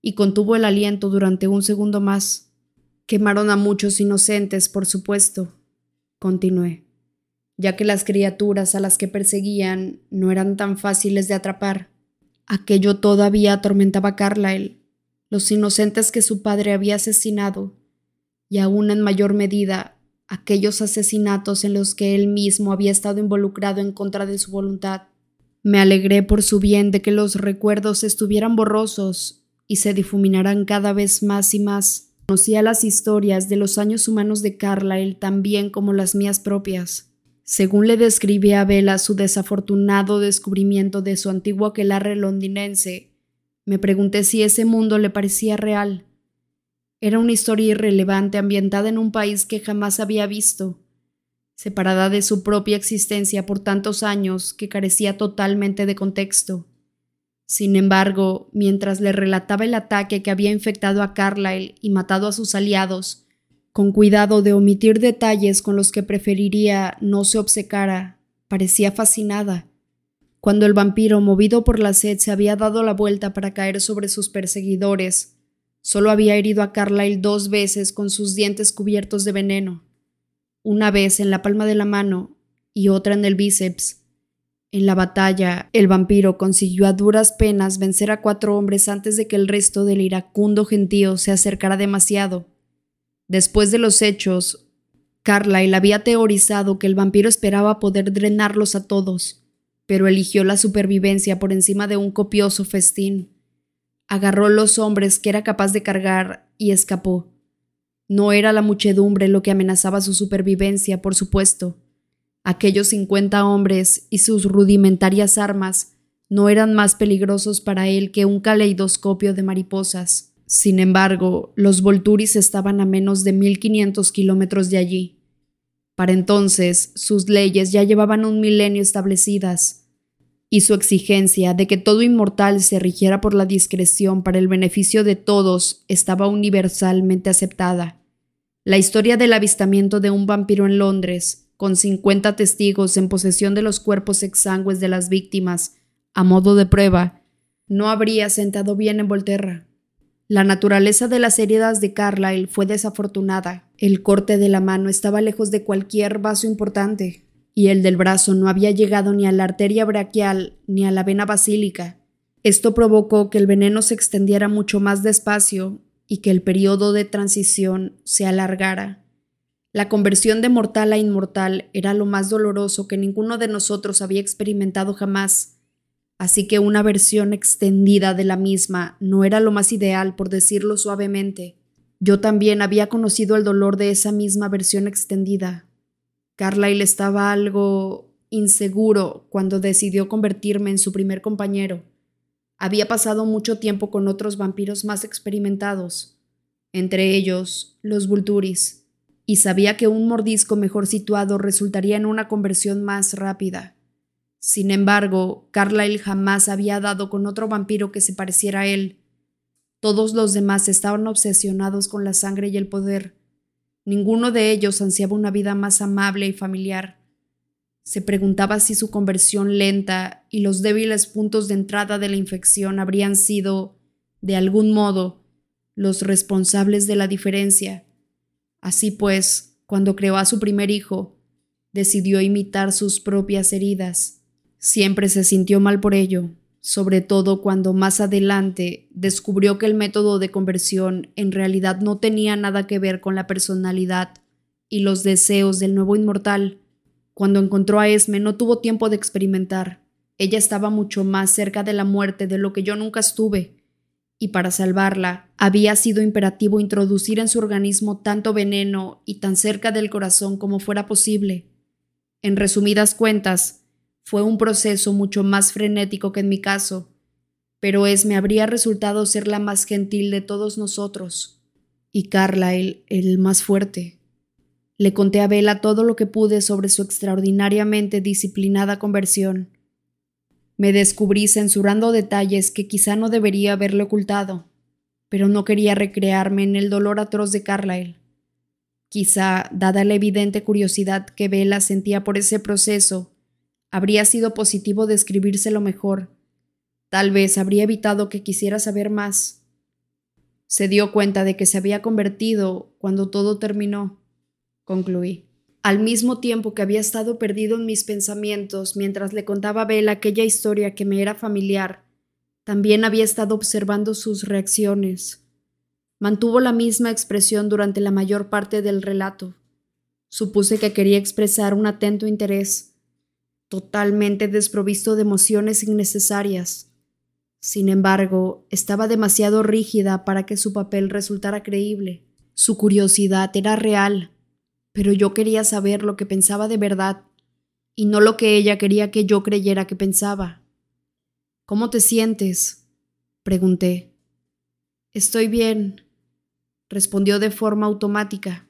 y contuvo el aliento durante un segundo más. Quemaron a muchos inocentes, por supuesto, continué, ya que las criaturas a las que perseguían no eran tan fáciles de atrapar. Aquello todavía atormentaba a Carlyle, los inocentes que su padre había asesinado, y aún en mayor medida aquellos asesinatos en los que él mismo había estado involucrado en contra de su voluntad. Me alegré por su bien de que los recuerdos estuvieran borrosos y se difuminaran cada vez más y más. Conocía las historias de los años humanos de Carlyle tan bien como las mías propias. Según le describía a Bella su desafortunado descubrimiento de su antiguo aquelarre londinense, me pregunté si ese mundo le parecía real. Era una historia irrelevante ambientada en un país que jamás había visto, separada de su propia existencia por tantos años que carecía totalmente de contexto. Sin embargo, mientras le relataba el ataque que había infectado a Carlyle y matado a sus aliados, con cuidado de omitir detalles con los que preferiría no se obcecara, parecía fascinada. Cuando el vampiro, movido por la sed, se había dado la vuelta para caer sobre sus perseguidores, solo había herido a Carlyle dos veces con sus dientes cubiertos de veneno, una vez en la palma de la mano y otra en el bíceps, en la batalla, el vampiro consiguió a duras penas vencer a cuatro hombres antes de que el resto del iracundo gentío se acercara demasiado. Después de los hechos, Carlyle había teorizado que el vampiro esperaba poder drenarlos a todos, pero eligió la supervivencia por encima de un copioso festín. Agarró los hombres que era capaz de cargar y escapó. No era la muchedumbre lo que amenazaba su supervivencia, por supuesto. Aquellos cincuenta hombres y sus rudimentarias armas no eran más peligrosos para él que un caleidoscopio de mariposas. Sin embargo, los Volturis estaban a menos de mil quinientos kilómetros de allí. Para entonces, sus leyes ya llevaban un milenio establecidas, y su exigencia de que todo inmortal se rigiera por la discreción para el beneficio de todos estaba universalmente aceptada. La historia del avistamiento de un vampiro en Londres con 50 testigos en posesión de los cuerpos exangües de las víctimas, a modo de prueba, no habría sentado bien en Volterra. La naturaleza de las heridas de Carlyle fue desafortunada. El corte de la mano estaba lejos de cualquier vaso importante, y el del brazo no había llegado ni a la arteria braquial ni a la vena basílica. Esto provocó que el veneno se extendiera mucho más despacio y que el periodo de transición se alargara. La conversión de mortal a inmortal era lo más doloroso que ninguno de nosotros había experimentado jamás, así que una versión extendida de la misma no era lo más ideal, por decirlo suavemente. Yo también había conocido el dolor de esa misma versión extendida. Carlyle estaba algo inseguro cuando decidió convertirme en su primer compañero. Había pasado mucho tiempo con otros vampiros más experimentados, entre ellos los Vulturis y sabía que un mordisco mejor situado resultaría en una conversión más rápida. Sin embargo, Carlyle jamás había dado con otro vampiro que se pareciera a él. Todos los demás estaban obsesionados con la sangre y el poder. Ninguno de ellos ansiaba una vida más amable y familiar. Se preguntaba si su conversión lenta y los débiles puntos de entrada de la infección habrían sido, de algún modo, los responsables de la diferencia Así pues, cuando creó a su primer hijo, decidió imitar sus propias heridas. Siempre se sintió mal por ello, sobre todo cuando más adelante descubrió que el método de conversión en realidad no tenía nada que ver con la personalidad y los deseos del nuevo inmortal. Cuando encontró a Esme no tuvo tiempo de experimentar. Ella estaba mucho más cerca de la muerte de lo que yo nunca estuve y para salvarla había sido imperativo introducir en su organismo tanto veneno y tan cerca del corazón como fuera posible. En resumidas cuentas, fue un proceso mucho más frenético que en mi caso, pero es me habría resultado ser la más gentil de todos nosotros, y Carlyle el más fuerte. Le conté a Bella todo lo que pude sobre su extraordinariamente disciplinada conversión. Me descubrí censurando detalles que quizá no debería haberle ocultado, pero no quería recrearme en el dolor atroz de Carlyle. Quizá, dada la evidente curiosidad que Bella sentía por ese proceso, habría sido positivo describírselo mejor. Tal vez habría evitado que quisiera saber más. Se dio cuenta de que se había convertido cuando todo terminó, concluí. Al mismo tiempo que había estado perdido en mis pensamientos mientras le contaba a Bella aquella historia que me era familiar, también había estado observando sus reacciones. Mantuvo la misma expresión durante la mayor parte del relato. Supuse que quería expresar un atento interés, totalmente desprovisto de emociones innecesarias. Sin embargo, estaba demasiado rígida para que su papel resultara creíble. Su curiosidad era real, pero yo quería saber lo que pensaba de verdad, y no lo que ella quería que yo creyera que pensaba. ¿Cómo te sientes? pregunté. Estoy bien, respondió de forma automática.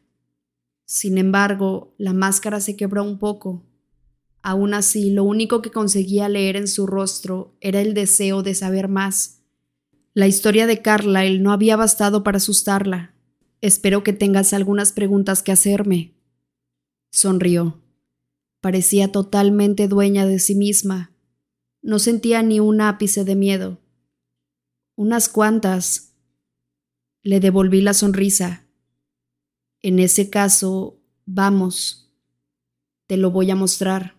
Sin embargo, la máscara se quebró un poco. Aún así, lo único que conseguía leer en su rostro era el deseo de saber más. La historia de Carlyle no había bastado para asustarla. Espero que tengas algunas preguntas que hacerme. Sonrió. Parecía totalmente dueña de sí misma. No sentía ni un ápice de miedo. Unas cuantas. Le devolví la sonrisa. En ese caso, vamos. Te lo voy a mostrar.